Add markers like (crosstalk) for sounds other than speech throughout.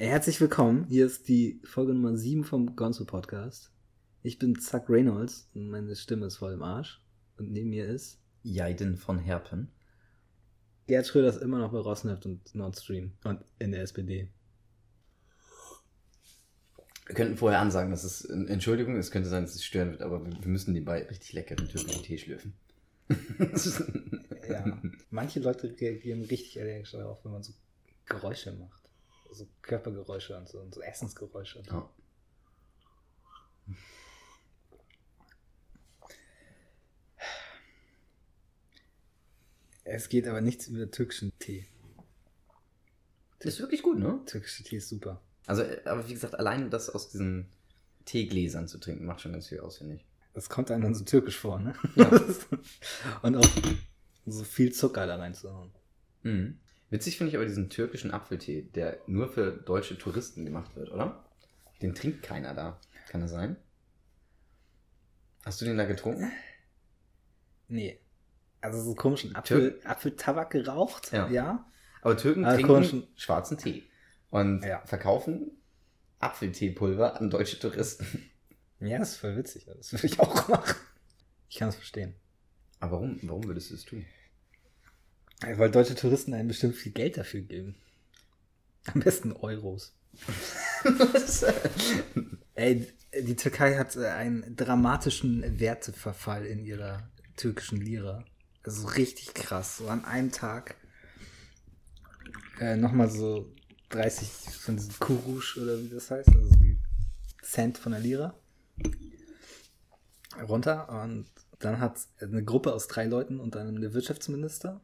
Herzlich willkommen. Hier ist die Folge Nummer 7 vom Gonzo Podcast. Ich bin Zack Reynolds und meine Stimme ist voll im Arsch. Und neben mir ist Jaiden von Herpen. Gerd Schröder ist immer noch bei Rosneft und Nord Stream und in der SPD. Wir könnten vorher ansagen, dass es, Entschuldigung, es könnte sein, dass es stören wird, aber wir müssen nebenbei richtig leckeren türkischen Tee schlürfen. ja, manche Leute reagieren richtig allergisch darauf, wenn man so Geräusche macht. So Körpergeräusche und so, und so Essensgeräusche. Ja. Es geht aber nichts über türkischen Tee. Das ist wirklich gut, ne? Türkische Tee ist super. Also, aber wie gesagt, allein das aus diesen Teegläsern zu trinken, macht schon ganz viel aus, finde ich. Das kommt einem dann so türkisch vor, ne? Ja. (laughs) Und auch so viel Zucker da reinzuhauen. Mhm. Witzig finde ich aber diesen türkischen Apfeltee, der nur für deutsche Touristen gemacht wird, oder? Den trinkt keiner da. Kann das sein? Hast du den da getrunken? Nee. Also so komischen Apfel, Apfeltabak geraucht, ja. ja. Aber Türken Aber trinken komischen... schwarzen Tee und ja. verkaufen Apfelteepulver an deutsche Touristen. Ja, das ist voll witzig. Das würde ich auch machen. Ich kann es verstehen. Aber warum, warum würdest du es tun? Weil deutsche Touristen einem bestimmt viel Geld dafür geben. Am besten Euros. (laughs) Ey, die Türkei hat äh, einen dramatischen Werteverfall in ihrer türkischen Lira. Also richtig krass. So an einem Tag äh, nochmal so 30 von diesen Kurusch oder wie das heißt, also die Cent von der Lira runter und dann hat eine Gruppe aus drei Leuten und dann der Wirtschaftsminister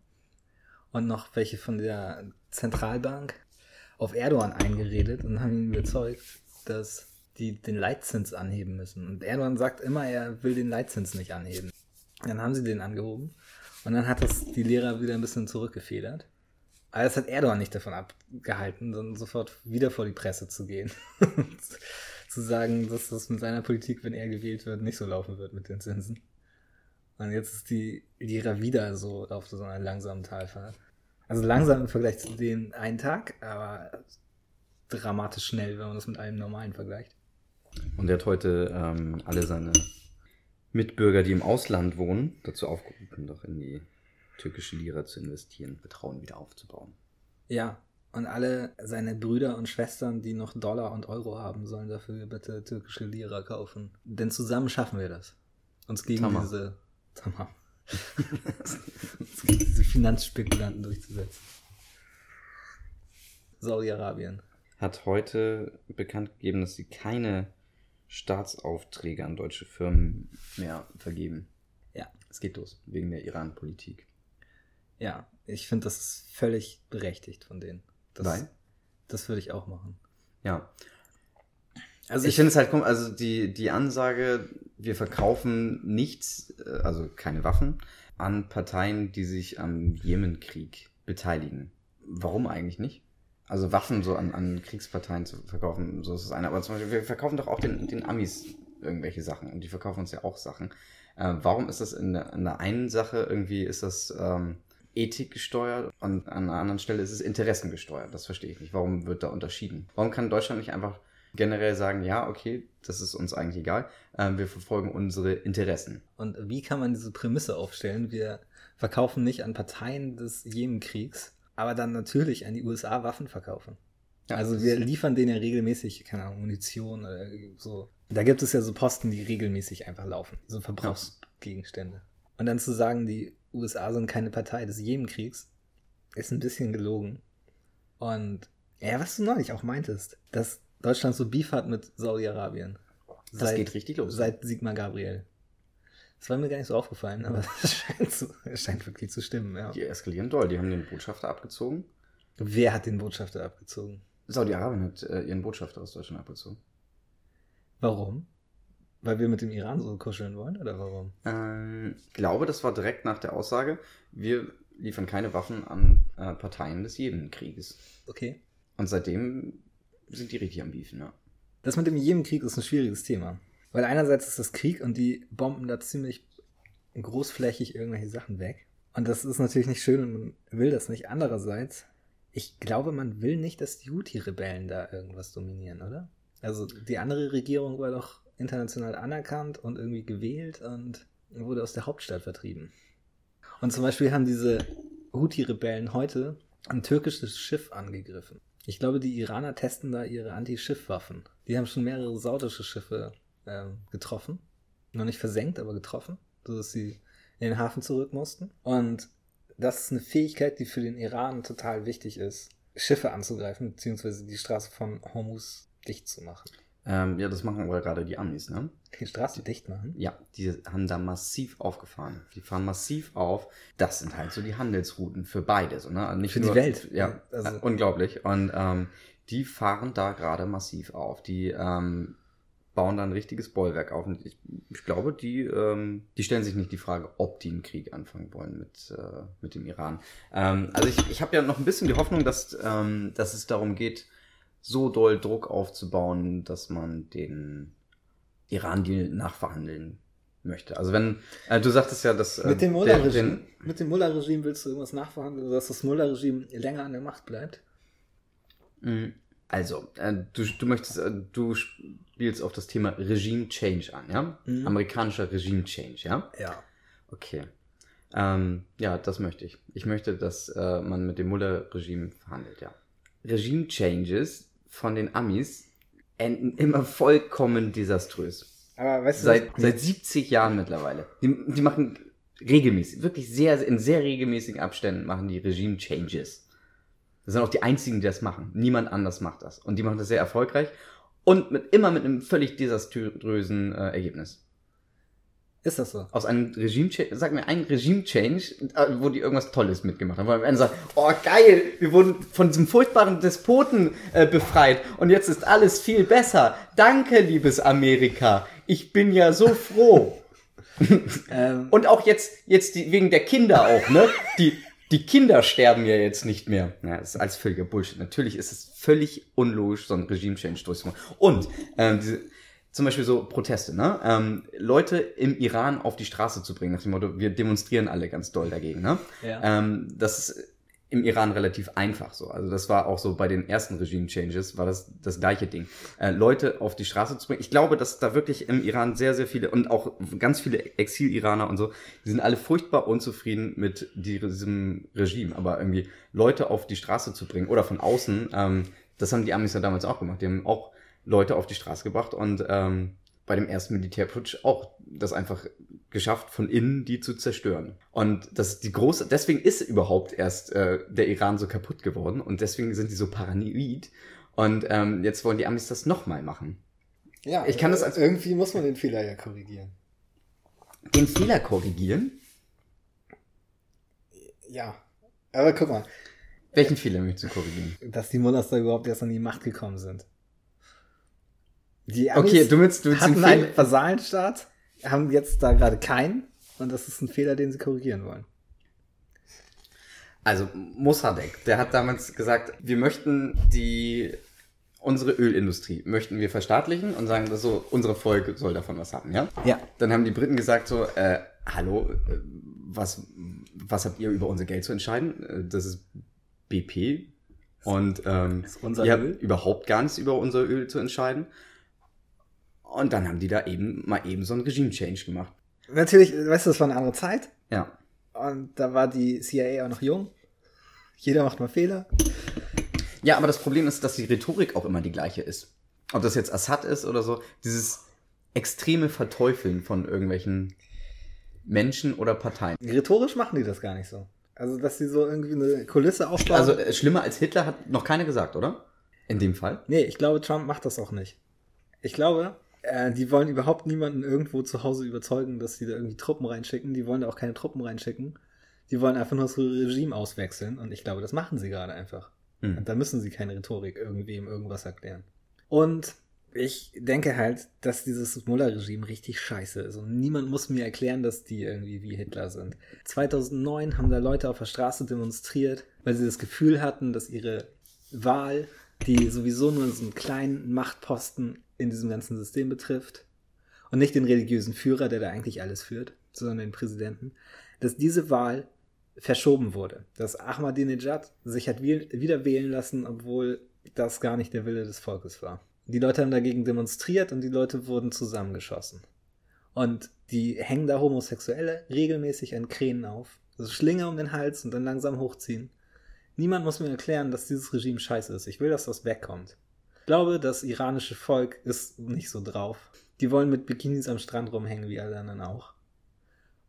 und noch welche von der Zentralbank auf Erdogan eingeredet und haben ihn überzeugt, dass die den Leitzins anheben müssen. Und Erdogan sagt immer, er will den Leitzins nicht anheben. Dann haben sie den angehoben und dann hat das die Lehrer wieder ein bisschen zurückgefedert. Aber das hat Erdogan nicht davon abgehalten, dann sofort wieder vor die Presse zu gehen. (laughs) zu sagen, dass das mit seiner Politik, wenn er gewählt wird, nicht so laufen wird mit den Zinsen. Und jetzt ist die Lira wieder so auf so einer langsamen Talfahrt. Also langsam im Vergleich zu den einen Tag, aber dramatisch schnell, wenn man das mit einem normalen vergleicht. Und er hat heute ähm, alle seine Mitbürger, die im Ausland wohnen, dazu aufgerufen, doch in die türkische Lira zu investieren, Vertrauen wieder aufzubauen. Ja, und alle seine Brüder und Schwestern, die noch Dollar und Euro haben, sollen dafür bitte türkische Lira kaufen. Denn zusammen schaffen wir das. Uns gegen Tamam. diese Tamam. Diese Finanzspekulanten durchzusetzen. Saudi-Arabien. Hat heute bekannt gegeben, dass sie keine Staatsaufträge an deutsche Firmen mehr vergeben. Ja. Es geht los, wegen der Iran-Politik. Ja, ich finde, das ist völlig berechtigt von denen. Das, Nein. Das würde ich auch machen. Ja. Also ich, ich finde es halt komisch, also die, die Ansage, wir verkaufen nichts, äh, also keine Waffen, an Parteien, die sich am Jemenkrieg beteiligen. Warum eigentlich nicht? Also Waffen so an, an Kriegsparteien zu verkaufen, so ist es eine. Aber zum Beispiel, wir verkaufen doch auch den, den Amis irgendwelche Sachen und die verkaufen uns ja auch Sachen. Äh, warum ist das in der, in der einen Sache irgendwie, ist das ähm, Ethik gesteuert und an einer anderen Stelle ist es Interessen gesteuert? Das verstehe ich nicht. Warum wird da unterschieden? Warum kann Deutschland nicht einfach generell sagen, ja, okay, das ist uns eigentlich egal, äh, wir verfolgen unsere Interessen. Und wie kann man diese Prämisse aufstellen? Wir verkaufen nicht an Parteien des Jemenkriegs, aber dann natürlich an die USA Waffen verkaufen. Ja, also wir liefern denen ja regelmäßig, keine Ahnung, Munition oder so. Da gibt es ja so Posten, die regelmäßig einfach laufen, so Verbrauchsgegenstände. Und dann zu sagen, die USA sind keine Partei des Jemenkriegs, ist ein bisschen gelogen. Und ja, was du neulich auch meintest, dass Deutschland so Beef hat mit Saudi-Arabien. Das geht richtig los. Seit Sigmar Gabriel. Das war mir gar nicht so aufgefallen, aber (laughs) es scheint, zu, scheint wirklich zu stimmen, ja. Die eskalieren doll. Die haben den Botschafter abgezogen. Wer hat den Botschafter abgezogen? Saudi-Arabien hat äh, ihren Botschafter aus Deutschland abgezogen. Warum? Weil wir mit dem Iran so kuscheln wollen, oder warum? Ähm, ich glaube, das war direkt nach der Aussage, wir liefern keine Waffen an äh, Parteien des Jemenkrieges. Okay. Und seitdem sind die richtig am Beefen, ja. Das mit dem Jemenkrieg ist ein schwieriges Thema. Weil einerseits ist das Krieg und die bomben da ziemlich großflächig irgendwelche Sachen weg. Und das ist natürlich nicht schön und man will das nicht. Andererseits, Ich glaube, man will nicht, dass die Houthi-Rebellen da irgendwas dominieren, oder? Also die andere Regierung war doch international anerkannt und irgendwie gewählt und wurde aus der Hauptstadt vertrieben. Und zum Beispiel haben diese Houthi-Rebellen heute ein türkisches Schiff angegriffen. Ich glaube, die Iraner testen da ihre Anti-Schiffwaffen. Die haben schon mehrere saudische Schiffe äh, getroffen. Noch nicht versenkt, aber getroffen, sodass sie in den Hafen zurück mussten. Und das ist eine Fähigkeit, die für den Iran total wichtig ist, Schiffe anzugreifen, beziehungsweise die Straße von Hormuz dicht zu machen. Ähm, ja, das machen aber gerade die Amis, ne? Die Straße dicht machen? Ja, die haben da massiv aufgefahren. Die fahren massiv auf. Das sind halt so die Handelsrouten für beides, ne? Nicht für nur, die Welt. Ja, also. unglaublich. Und ähm, die fahren da gerade massiv auf. Die ähm, bauen da ein richtiges Bollwerk auf. Und ich, ich glaube, die, ähm, die stellen sich nicht die Frage, ob die einen Krieg anfangen wollen mit, äh, mit dem Iran. Ähm, also ich, ich habe ja noch ein bisschen die Hoffnung, dass, ähm, dass es darum geht, so doll Druck aufzubauen, dass man den Iran-Deal nachverhandeln möchte. Also wenn, äh, du sagtest ja, dass... Äh, mit dem Mullah-Regime Mullah-Regime willst du irgendwas nachverhandeln, dass das Mullah-Regime länger an der Macht bleibt? Mhm. Also, äh, du, du möchtest, äh, du spielst auf das Thema Regime Change an, ja? Mhm. Amerikanischer Regime Change, ja? Ja. Okay. Ähm, ja, das möchte ich. Ich möchte, dass äh, man mit dem Mullah-Regime verhandelt, ja. Regime Changes von den Amis enden immer vollkommen desaströs. Aber weißt du, seit, seit 70 Jahren mittlerweile. Die, die machen regelmäßig, wirklich sehr, in sehr regelmäßigen Abständen machen die Regime Changes. Das sind auch die einzigen, die das machen. Niemand anders macht das. Und die machen das sehr erfolgreich und mit, immer mit einem völlig desaströsen äh, Ergebnis. Ist das so? Aus einem Regime-Change, sag mir einen Regime-Change, äh, wo die irgendwas Tolles mitgemacht haben. Wo am Ende sagt, oh geil, wir wurden von diesem furchtbaren Despoten äh, befreit und jetzt ist alles viel besser. Danke, liebes Amerika. Ich bin ja so froh. (laughs) ähm. Und auch jetzt, jetzt die, wegen der Kinder auch, ne? Die, die Kinder sterben ja jetzt nicht mehr. Ja, das ist alles völliger Bullshit. Natürlich ist es völlig unlogisch, so ein Regime-Change durchzumachen. Und ähm, diese, zum Beispiel so Proteste, ne? Ähm, Leute im Iran auf die Straße zu bringen, nach dem Motto, wir demonstrieren alle ganz doll dagegen, ne? Ja. Ähm, das ist im Iran relativ einfach so. Also das war auch so bei den ersten Regime-Changes, war das das gleiche Ding. Äh, Leute auf die Straße zu bringen. Ich glaube, dass da wirklich im Iran sehr, sehr viele und auch ganz viele Exil-Iraner und so, die sind alle furchtbar unzufrieden mit diesem Regime. Aber irgendwie Leute auf die Straße zu bringen oder von außen, ähm, das haben die Amis ja damals auch gemacht. Die haben auch Leute auf die Straße gebracht und ähm, bei dem ersten Militärputsch auch das einfach geschafft, von innen die zu zerstören. Und das ist die große, deswegen ist überhaupt erst äh, der Iran so kaputt geworden und deswegen sind die so paranoid. Und ähm, jetzt wollen die Amis das nochmal machen. Ja, ich kann das als irgendwie muss man den Fehler ja korrigieren. Den Fehler korrigieren? Ja, aber guck mal. Welchen Fehler möchtest du korrigieren? Dass die Mullahs da überhaupt erst an die Macht gekommen sind. Die Amis okay, du willst, du willst hatten einen Vasallenstaat, haben jetzt da gerade keinen und das ist ein Fehler, den sie korrigieren wollen. Also Mossadegh, der hat damals gesagt, wir möchten die unsere Ölindustrie möchten wir verstaatlichen und sagen, dass so unsere Volk soll davon was haben, ja? Ja. Dann haben die Briten gesagt so, äh, hallo, äh, was was habt ihr über unser Geld zu entscheiden? Äh, das ist BP und ähm, ihr habt überhaupt gar nichts über unser Öl zu entscheiden. Und dann haben die da eben mal eben so einen Regime-Change gemacht. Natürlich, weißt du, das war eine andere Zeit. Ja. Und da war die CIA auch noch jung. Jeder macht mal Fehler. Ja, aber das Problem ist, dass die Rhetorik auch immer die gleiche ist. Ob das jetzt Assad ist oder so, dieses extreme Verteufeln von irgendwelchen Menschen oder Parteien. Rhetorisch machen die das gar nicht so. Also, dass sie so irgendwie eine Kulisse aufbauen. Also, äh, schlimmer als Hitler hat noch keiner gesagt, oder? In dem Fall? Nee, ich glaube, Trump macht das auch nicht. Ich glaube, äh, die wollen überhaupt niemanden irgendwo zu Hause überzeugen, dass sie da irgendwie Truppen reinschicken. Die wollen da auch keine Truppen reinschicken. Die wollen einfach nur das Regime auswechseln. Und ich glaube, das machen sie gerade einfach. Mhm. Und da müssen sie keine Rhetorik irgendwem irgendwas erklären. Und ich denke halt, dass dieses Mullah-Regime richtig scheiße ist. Und niemand muss mir erklären, dass die irgendwie wie Hitler sind. 2009 haben da Leute auf der Straße demonstriert, weil sie das Gefühl hatten, dass ihre Wahl, die sowieso nur so einen kleinen Machtposten in diesem ganzen System betrifft und nicht den religiösen Führer, der da eigentlich alles führt, sondern den Präsidenten, dass diese Wahl verschoben wurde. Dass Ahmadinejad sich hat wieder wählen lassen, obwohl das gar nicht der Wille des Volkes war. Die Leute haben dagegen demonstriert und die Leute wurden zusammengeschossen. Und die hängen da Homosexuelle regelmäßig an Kränen auf. Also Schlinge um den Hals und dann langsam hochziehen. Niemand muss mir erklären, dass dieses Regime scheiße ist. Ich will, dass das wegkommt. Ich glaube, das iranische Volk ist nicht so drauf. Die wollen mit Bikinis am Strand rumhängen, wie alle anderen auch.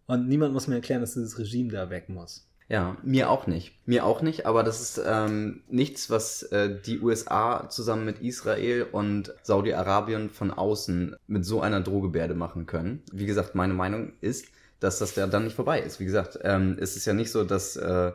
Und niemand muss mir erklären, dass dieses Regime da weg muss. Ja, mir auch nicht. Mir auch nicht, aber das ist ähm, nichts, was äh, die USA zusammen mit Israel und Saudi-Arabien von außen mit so einer Drohgebärde machen können. Wie gesagt, meine Meinung ist, dass das ja dann nicht vorbei ist. Wie gesagt, ähm, es ist ja nicht so, dass äh,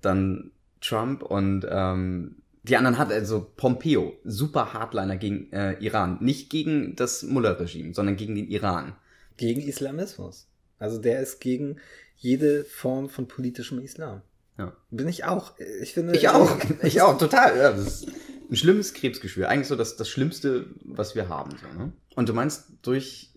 dann Trump und ähm, die anderen hat also Pompeo, super Hardliner gegen äh, Iran. Nicht gegen das Mullah-Regime, sondern gegen den Iran. Gegen Islamismus. Also der ist gegen jede Form von politischem Islam. Ja. Bin ich auch. Ich finde. Ich auch. (laughs) Ich auch, total. Ja, das ist ein schlimmes Krebsgeschwür. Eigentlich so das, das Schlimmste, was wir haben. So, ne? Und du meinst, durch,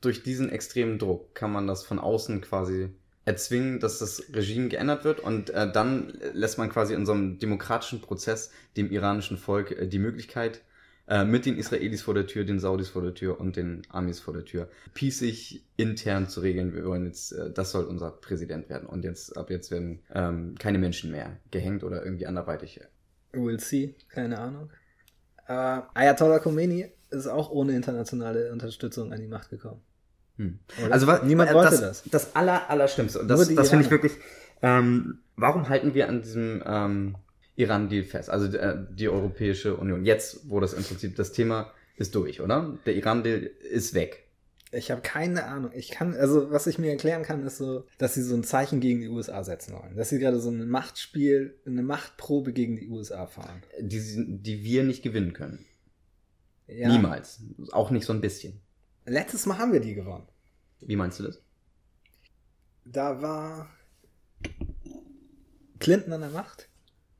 durch diesen extremen Druck kann man das von außen quasi erzwingen, dass das Regime geändert wird und äh, dann lässt man quasi in so einem demokratischen Prozess dem iranischen Volk äh, die Möglichkeit, äh, mit den Israelis vor der Tür, den Saudis vor der Tür und den Amis vor der Tür, piesig intern zu regeln. Wir wollen jetzt, äh, das soll unser Präsident werden. Und jetzt, ab jetzt werden ähm, keine Menschen mehr gehängt oder irgendwie anderweitig. We'll see, keine Ahnung. Uh, Ayatollah Khomeini ist auch ohne internationale Unterstützung an die Macht gekommen. Hm. Also was, niemand wollte das. Das, das aller, Allerschlimmste. Und das, das finde ich wirklich. Ähm, warum halten wir an diesem ähm, Iran-Deal fest. Also äh, die Europäische Union. Jetzt, wo das im Prinzip das Thema ist durch, oder? Der Iran-Deal ist weg. Ich habe keine Ahnung. Ich kann, also was ich mir erklären kann, ist so, dass sie so ein Zeichen gegen die USA setzen wollen. Dass sie gerade so ein Machtspiel, eine Machtprobe gegen die USA fahren. Die, die wir nicht gewinnen können. Ja. Niemals. Auch nicht so ein bisschen. Letztes Mal haben wir die gewonnen. Wie meinst du das? Da war Clinton an der Macht.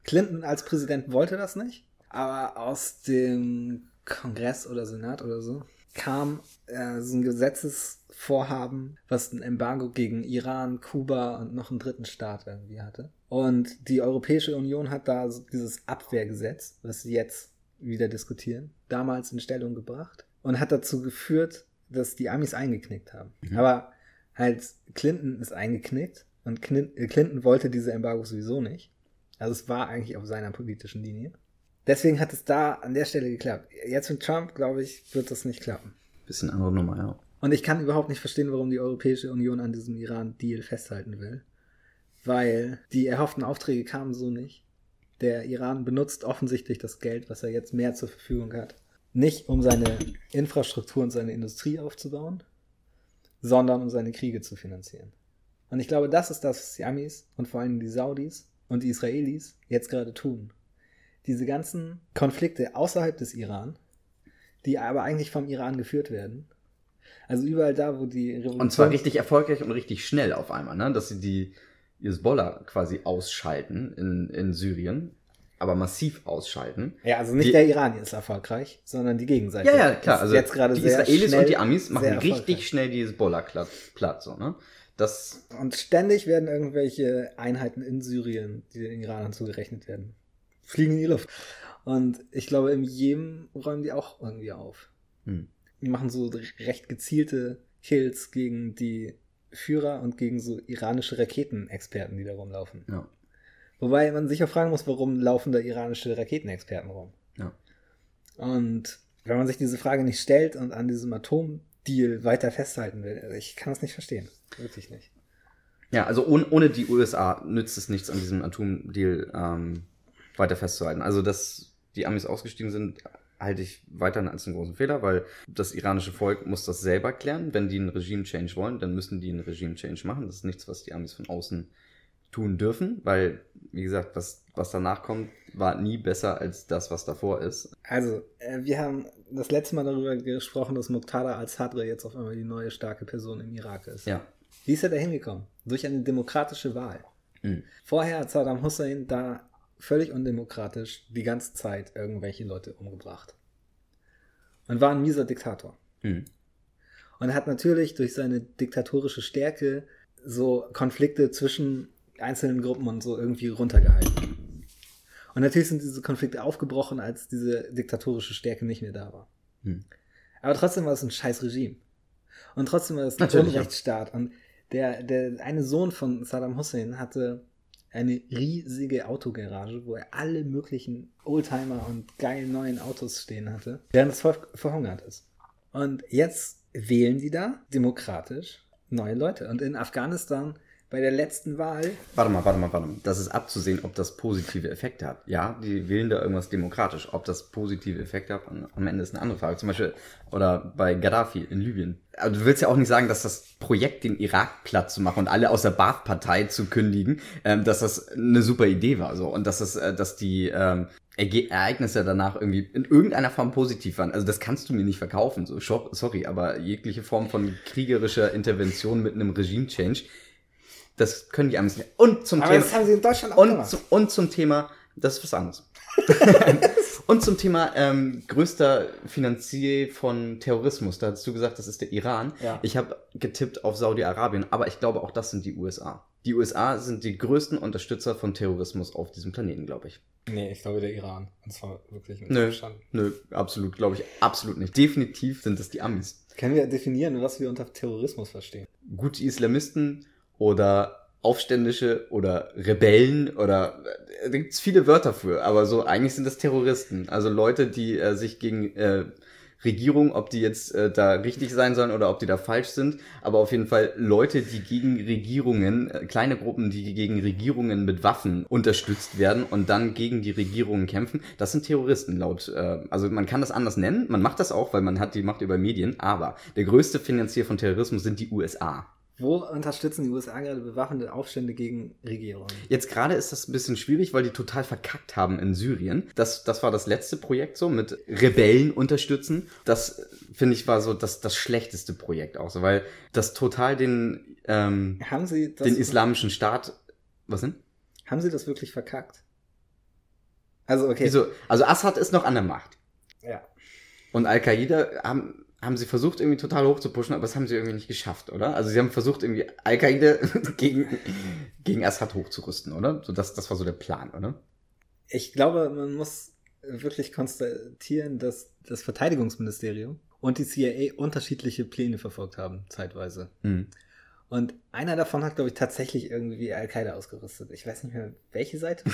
Clinton als Präsident wollte das nicht, aber aus dem Kongress oder Senat oder so kam äh, so ein Gesetzesvorhaben, was ein Embargo gegen Iran, Kuba und noch einen dritten Staat irgendwie hatte. Und die Europäische Union hat da so dieses Abwehrgesetz, was sie jetzt wieder diskutieren, damals in Stellung gebracht und hat dazu geführt, dass die Amis eingeknickt haben. Mhm. Aber halt Clinton ist eingeknickt und Clinton wollte diese Embargo sowieso nicht. Also es war eigentlich auf seiner politischen Linie. Deswegen hat es da an der Stelle geklappt. Jetzt mit Trump, glaube ich, wird das nicht klappen. Bisschen andere Nummer, ja. Und ich kann überhaupt nicht verstehen, warum die Europäische Union an diesem Iran-Deal festhalten will. Weil die erhofften Aufträge kamen so nicht. Der Iran benutzt offensichtlich das Geld, was er jetzt mehr zur Verfügung hat, nicht um seine Infrastruktur und seine Industrie aufzubauen, sondern um seine Kriege zu finanzieren. Und ich glaube, das ist das, was die Amis und vor allem die Saudis und die Israelis jetzt gerade tun. Diese ganzen Konflikte außerhalb des Iran, die aber eigentlich vom Iran geführt werden. Also überall da, wo die Revolution. Und zwar richtig erfolgreich und richtig schnell auf einmal, ne? Dass sie die Hezbollah quasi ausschalten in, in Syrien, aber massiv ausschalten. Ja, also nicht die, der Iran ist erfolgreich, sondern die Gegenseite. Ja, ja, klar. Also jetzt gerade die Israelis schnell, und die Amis machen richtig schnell die Hezbollah platt, so, ne? Das und ständig werden irgendwelche Einheiten in Syrien, die den Iranern zugerechnet werden, fliegen in die Luft. Und ich glaube, im Jemen räumen die auch irgendwie auf. Hm. Die machen so recht gezielte Kills gegen die Führer und gegen so iranische Raketenexperten, die da rumlaufen. Ja. Wobei man sich auch fragen muss, warum laufen da iranische Raketenexperten rum? Ja. Und wenn man sich diese Frage nicht stellt und an diesem Atomdeal weiter festhalten will, ich kann das nicht verstehen. Wirklich nicht. Ja, also ohne, ohne die USA nützt es nichts, an diesem Atomdeal ähm, weiter festzuhalten. Also, dass die Amis ausgestiegen sind, halte ich weiterhin als einen großen Fehler, weil das iranische Volk muss das selber klären. Wenn die einen Regime-Change wollen, dann müssen die einen Regime-Change machen. Das ist nichts, was die Amis von außen tun dürfen, weil, wie gesagt, was, was danach kommt, war nie besser als das, was davor ist. Also, äh, wir haben das letzte Mal darüber gesprochen, dass Muqtada al-Sadr jetzt auf einmal die neue starke Person im Irak ist. Ja. Wie ist er da hingekommen? Durch eine demokratische Wahl. Mhm. Vorher hat Saddam Hussein da völlig undemokratisch die ganze Zeit irgendwelche Leute umgebracht. Und war ein mieser Diktator. Mhm. Und hat natürlich durch seine diktatorische Stärke so Konflikte zwischen einzelnen Gruppen und so irgendwie runtergehalten. Und natürlich sind diese Konflikte aufgebrochen, als diese diktatorische Stärke nicht mehr da war. Hm. Aber trotzdem war es ein scheiß Regime. Und trotzdem war es ein Natürlich, ja. Unrechtsstaat. Und der, der eine Sohn von Saddam Hussein hatte eine riesige Autogarage, wo er alle möglichen Oldtimer und geilen neuen Autos stehen hatte, während das Volk verhungert ist. Und jetzt wählen die da demokratisch neue Leute. Und in Afghanistan bei der letzten Wahl Warte mal, warte mal, warte mal. Das ist abzusehen, ob das positive Effekte hat. Ja, die wählen da irgendwas demokratisch. Ob das positive Effekte hat, am- Ende ist eine andere Frage. Zum Beispiel, oder bei Gaddafi in Libyen. Aber du willst ja auch nicht sagen, dass das Projekt, den Irak platt zu machen und alle aus der Baath-Partei zu kündigen, ähm, dass das eine super Idee war. So. Und dass, das, äh, dass die ähm, Ereignisse danach irgendwie in irgendeiner Form positiv waren. Also das kannst du mir nicht verkaufen. So, sorry, aber jegliche Form von kriegerischer Intervention mit einem Regime-Change, das können die Amis nicht. Und zum Aber Thema. das haben sie in Deutschland auch Und, gemacht. zu, und zum Thema, das ist was anderes. (laughs) und zum Thema ähm, größter Finanzier von Terrorismus. Da hast du gesagt, das ist der Iran. Ja. Ich habe getippt auf Saudi-Arabien, aber ich glaube auch das sind die USA. Die USA sind die größten Unterstützer von Terrorismus auf diesem Planeten, glaube ich. Nee, ich glaube der Iran. Und zwar wirklich mit Nö, nö, absolut, glaube ich, absolut nicht. Definitiv sind es die Amis. Können wir definieren, was wir unter Terrorismus verstehen? gute Islamisten oder Aufständische oder Rebellen oder äh, da gibt's viele Wörter für, aber so eigentlich sind das Terroristen. Also Leute, die äh, sich gegen äh, Regierung, ob die jetzt äh, da richtig sein sollen oder ob die da falsch sind, aber auf jeden Fall Leute, die gegen Regierungen, äh, kleine Gruppen, die gegen Regierungen mit Waffen unterstützt werden und dann gegen die Regierungen kämpfen, das sind Terroristen laut, äh, also man kann das anders nennen, man macht das auch, weil man hat die Macht über Medien, aber der größte Finanzier von Terrorismus sind die USA. Wo unterstützen die USA gerade bewaffnete Aufstände gegen Regierungen? Jetzt gerade ist das ein bisschen schwierig, weil die total verkackt haben in Syrien. Das, das war das letzte Projekt so mit Rebellen unterstützen. Das finde ich war so das, das schlechteste Projekt auch so, weil das total den, ähm, Haben sie das, den islamischen Staat. Was denn? haben sie das wirklich verkackt? Also, okay. Wieso? Also Assad ist noch an der Macht. Ja. Und Al-Qaida haben, haben sie versucht, irgendwie total hoch zu pushen, aber das haben sie irgendwie nicht geschafft, oder? Also sie haben versucht, irgendwie Al-Qaida (laughs) gegen, gegen Assad hochzurüsten, oder? So, das, das war so der Plan, oder? Ich glaube, man muss wirklich konstatieren, dass das Verteidigungsministerium und die CIA unterschiedliche Pläne verfolgt haben, zeitweise. Mhm. Und einer davon hat, glaube ich, tatsächlich irgendwie Al-Qaida ausgerüstet. Ich weiß nicht mehr, welche Seite. (laughs)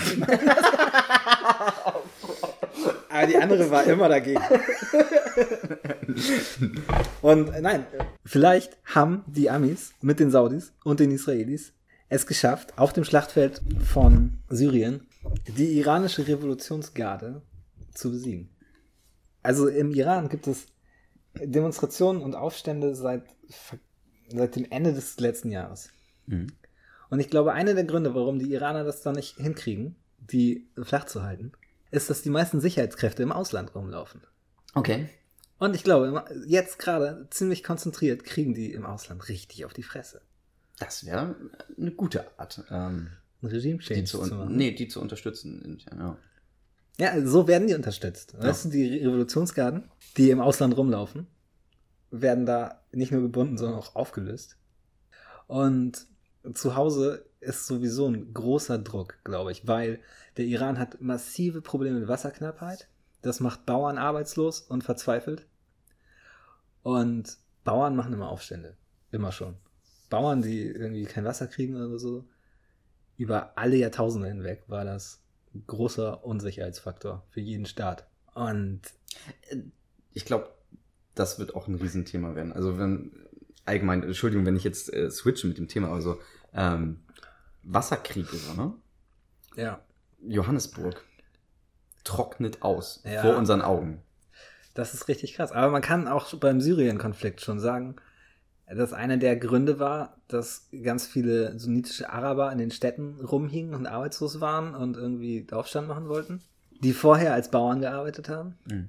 Aber die andere war immer dagegen. (laughs) (laughs) Und äh, nein, vielleicht haben die Amis mit den Saudis und den Israelis es geschafft, auf dem Schlachtfeld von Syrien die iranische Revolutionsgarde zu besiegen. Also im Iran gibt es Demonstrationen und Aufstände seit, seit dem Ende des letzten Jahres. Mhm. Und ich glaube, einer der Gründe, warum die Iraner das dann nicht hinkriegen, die flach zu halten, ist, dass die meisten Sicherheitskräfte im Ausland rumlaufen. Okay. Und ich glaube, jetzt gerade ziemlich konzentriert kriegen die im Ausland richtig auf die Fresse. Das wäre eine gute Art, ähm, Ein Regime-Change die zu, zu machen. nee, die zu unterstützen. Ja. Ja, so werden die unterstützt. Weißt du, die Revolutionsgarden, die im Ausland rumlaufen, werden da nicht nur gebunden, sondern auch aufgelöst. Und zu Hause ist sowieso ein großer Druck, glaube ich, weil der Iran hat massive Probleme mit Wasserknappheit. Das macht Bauern arbeitslos und verzweifelt. Und Bauern machen immer Aufstände. Immer schon. Bauern, die irgendwie kein Wasser kriegen oder so. Über alle Jahrtausende hinweg war das ein großer Unsicherheitsfaktor für jeden Staat. Und Ich glaube, das wird auch ein Riesenthema werden. Also wenn, allgemein, Entschuldigung, wenn ich jetzt äh, switche mit dem Thema, also ähm, Wasserkriege, so, ne? ja, Johannesburg trocknet aus Ja. vor unseren Augen. das ist richtig krass. Aber man kann auch beim Syrien-Konflikt schon sagen, dass einer der Gründe war, dass ganz viele sunnitische Araber in den Städten rumhingen und arbeitslos waren und irgendwie Aufstand machen wollten, die vorher als Bauern gearbeitet haben Mhm.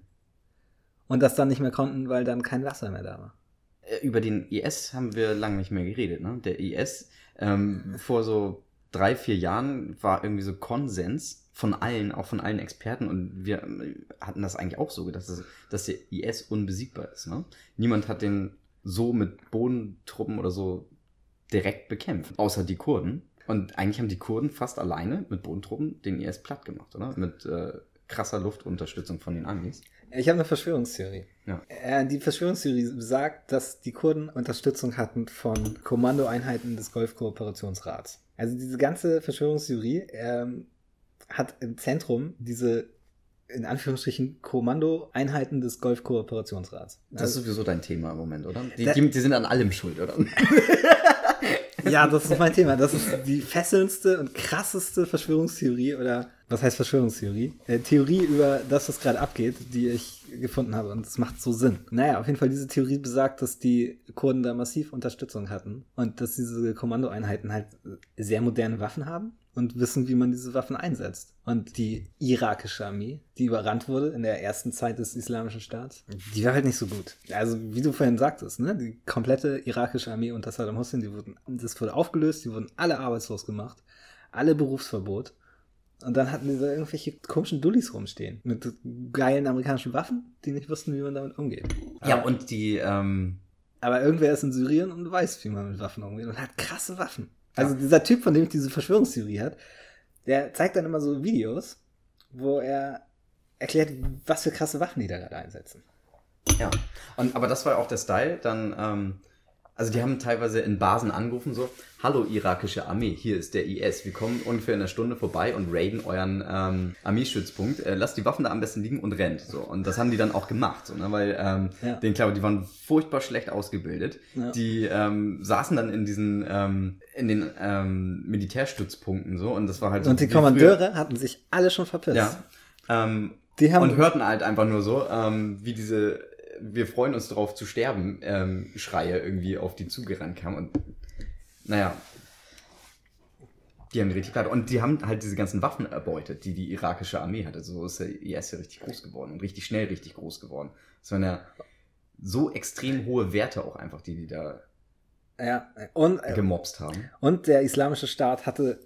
und das dann nicht mehr konnten, weil dann kein Wasser mehr da war. Äh, Über den IS haben wir lange nicht mehr geredet, ne? Der IS, ähm, vor so drei, vier Jahren war irgendwie so Konsens von allen, auch von allen Experten und wir äh, hatten das eigentlich auch so gedacht, dass, dass der IS unbesiegbar ist, ne? Niemand hat den so mit Bodentruppen oder so direkt bekämpft, außer die Kurden. Und eigentlich haben die Kurden fast alleine mit Bodentruppen den IS platt gemacht, oder? Mit äh, krasser Luftunterstützung von den Amis. Ich habe eine Verschwörungstheorie. Ja. Äh, die Verschwörungstheorie sagt, dass die Kurden Unterstützung hatten von Kommandoeinheiten des Golfkooperationsrats. Also diese ganze Verschwörungstheorie ähm, hat im Zentrum diese in Anführungsstrichen Kommandoeinheiten des Golfkooperationsrats. Das ist sowieso dein Thema im Moment, oder? Die, die, die sind an allem schuld, oder? (laughs) ja, das ist mein Thema. Das ist die fesselndste und krasseste Verschwörungstheorie oder was heißt Verschwörungstheorie? Äh, Theorie über das, was gerade abgeht, die ich gefunden habe. Und es macht so Sinn. Naja, auf jeden Fall, diese Theorie besagt, dass die Kurden da massiv Unterstützung hatten und dass diese Kommandoeinheiten halt sehr moderne Waffen haben und wissen, wie man diese Waffen einsetzt. Und die irakische Armee, die überrannt wurde in der ersten Zeit des Islamischen Staats, die war halt nicht so gut. Also, wie du vorhin sagtest, ne, die komplette irakische Armee unter Saddam Hussein, die wurden, das wurde aufgelöst, die wurden alle arbeitslos gemacht, alle Berufsverbot. Und dann hatten die da irgendwelche komischen Dullis rumstehen. Mit geilen amerikanischen Waffen, die nicht wussten, wie man damit umgeht. Ja, Aber- und die, ähm, aber irgendwer ist in Syrien und weiß, wie man mit Waffen umgeht und hat krasse Waffen. Also dieser Typ, von dem ich diese Verschwörungstheorie hat, der zeigt dann immer so Videos, wo er erklärt, was für krasse Waffen die da gerade einsetzen. ja. Und, aber das war auch der Style, dann, ähm, also die haben teilweise in Basen angerufen, so, hallo irakische Armee, hier ist der IS, wir kommen ungefähr in einer Stunde vorbei und raiden euren ähm, Armeestützpunkt, äh, lasst die Waffen da am besten liegen und rennt, so. Und das haben die dann auch gemacht, so, ne, weil, ähm, Ja. den, klar, die waren furchtbar schlecht ausgebildet, Ja. die ähm, saßen dann in diesen, ähm, in den ähm, Militärstützpunkten, so, und das war halt so. Und die wie früher- Kommandeure hatten sich alle schon verpisst. Ja. Ähm, Die haben und hörten halt einfach nur so, ähm, wie diese Wir freuen uns darauf zu sterben, ähm, Schreie irgendwie auf die zugerannt kamen. Und naja, die haben die richtig platt. Und die haben halt diese ganzen Waffen erbeutet, die die irakische Armee hatte. So ist der IS ja richtig groß geworden und richtig schnell richtig groß geworden. Das waren ja so extrem hohe Werte auch einfach, die die da ja, und, äh, gemobst haben. und der islamische Staat hatte,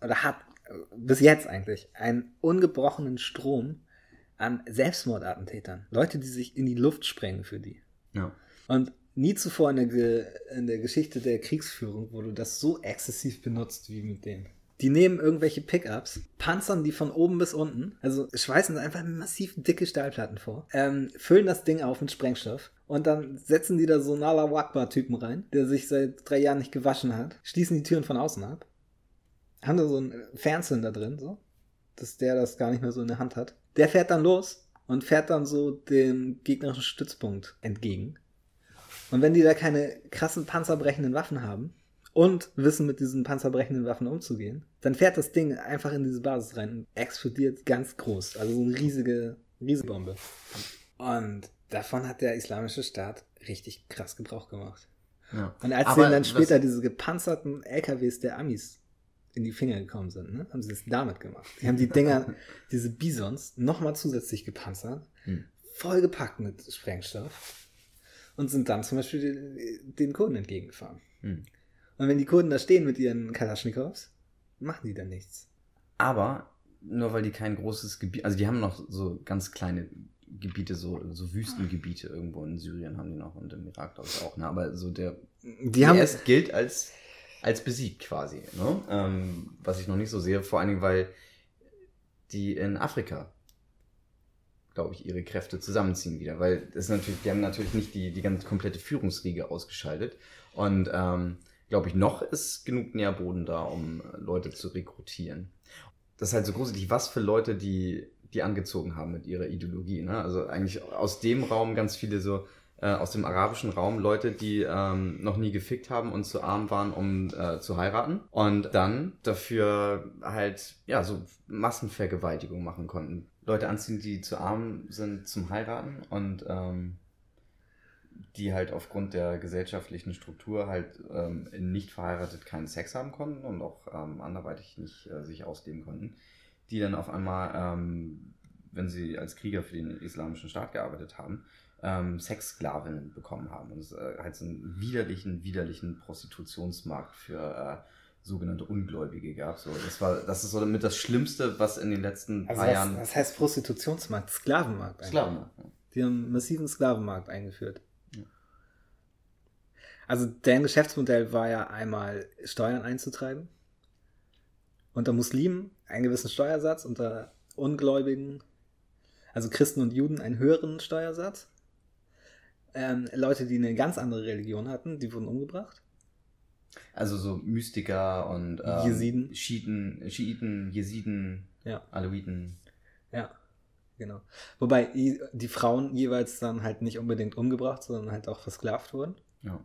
oder hat äh, bis jetzt eigentlich einen ungebrochenen Strom an Selbstmordattentätern. Leute, die sich in die Luft sprengen für die. Ja. Und nie zuvor in der, Ge in der Geschichte der Kriegsführung wurde das so exzessiv benutzt wie mit dem. Die nehmen irgendwelche Pickups, panzern die von oben bis unten, also schweißen einfach massiv dicke Stahlplatten vor, ähm, füllen das Ding auf mit Sprengstoff und dann setzen die da so einen Allahu Akbar-Typen rein, der sich seit drei Jahren nicht gewaschen hat, schließen die Türen von außen ab, haben da so einen Fernzünder drin, so, dass der das gar nicht mehr so in der Hand hat. Der fährt dann los und fährt dann so dem gegnerischen Stützpunkt entgegen. Und wenn die da keine krassen panzerbrechenden Waffen haben und wissen, mit diesen panzerbrechenden Waffen umzugehen, dann fährt das Ding einfach in diese Basis rein und explodiert ganz groß. Also so eine riesige, riesige Bombe. Und davon hat der islamische Staat richtig krass Gebrauch gemacht. Ja. Und als denen dann später diese gepanzerten LKWs der Amis in die Finger gekommen sind, ne, haben sie es damit gemacht. Die haben die Dinger, (laughs) diese Bisons, nochmal zusätzlich gepanzert, Hm. vollgepackt mit Sprengstoff und sind dann zum Beispiel den, den Kurden entgegengefahren. Hm. Und wenn die Kurden da stehen mit ihren Kalaschnikows, machen die dann nichts. Aber nur weil die kein großes Gebiet, also die haben noch so ganz kleine Gebiete, so, so Wüstengebiete irgendwo in Syrien haben die noch und im Irak glaube ich auch, ne? Aber so der Die haben, gilt als, als besiegt quasi, ne? Ähm, was ich noch nicht so sehe, vor allen Dingen, weil die in Afrika, glaube ich, ihre Kräfte zusammenziehen wieder, weil das natürlich, die haben natürlich nicht die, die ganz komplette Führungsriege ausgeschaltet und ähm, glaube ich, noch ist genug Nährboden da, um Leute zu rekrutieren. Das ist halt so gruselig, was für Leute die, die angezogen haben mit ihrer Ideologie. Ne? Also eigentlich aus dem Raum ganz viele so, äh, aus dem arabischen Raum Leute, die ähm, noch nie gefickt haben und zu arm waren, um äh, zu heiraten. Und dann dafür halt, ja, so Massenvergewaltigung machen konnten. Leute anziehen, die zu arm sind zum Heiraten und ähm, die halt aufgrund der gesellschaftlichen Struktur halt ähm, nicht verheiratet keinen Sex haben konnten und auch ähm, anderweitig nicht äh, sich ausleben konnten, die dann auf einmal, ähm, wenn sie als Krieger für den islamischen Staat gearbeitet haben, ähm, Sexsklavinnen bekommen haben. Und es äh, halt so einen widerlichen, widerlichen Prostitutionsmarkt für äh, sogenannte Ungläubige gab. So, das war, das ist so damit das Schlimmste, was in den letzten also paar was, Jahren was heißt Prostitutionsmarkt? Sklavenmarkt. eigentlich. Sklaven. Ja. Die haben einen massiven Sklavenmarkt eingeführt. Ja. Also deren Geschäftsmodell war ja einmal Steuern einzutreiben unter Muslimen einen gewissen Steuersatz, unter Ungläubigen, also Christen und Juden, einen höheren Steuersatz. Ähm, Leute, die eine ganz andere Religion hatten, die wurden umgebracht. Also so Mystiker und ähm, Jesiden. Schiiten, Schiiten, Jesiden, Ja. Alawiten. Ja, genau. Wobei die Frauen jeweils dann halt nicht unbedingt umgebracht, sondern halt auch versklavt wurden. Ja.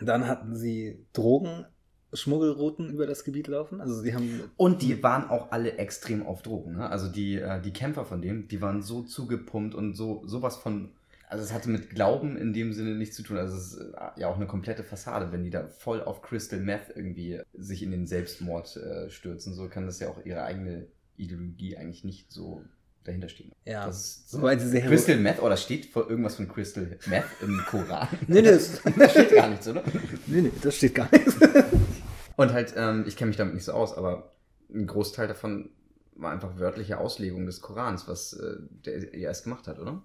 Dann hatten sie Drogenschmuggelrouten über das Gebiet laufen. Also sie haben Und die waren auch alle extrem auf Drogen. Ne? Also die, äh, die Kämpfer von denen, die waren so zugepumpt und so sowas von. Also es hatte mit Glauben in dem Sinne nichts zu tun. Also es ist äh, ja auch eine komplette Fassade, wenn die da voll auf Crystal Meth irgendwie sich in den Selbstmord äh, stürzen. So kann das ja auch ihre eigene Ideologie eigentlich nicht so dahinter stehen. ja, Das ist soweit sie sehr Crystal Meth oder steht vor irgendwas von Crystal Meth im Koran? (laughs) Nee, nee, das, (laughs) da steht gar nichts, oder? nee, nee, das steht gar nicht. (laughs) Und halt, ähm, ich kenne mich damit nicht so aus, aber ein Großteil davon war einfach wörtliche Auslegung des Korans, was äh, der IS gemacht hat, oder?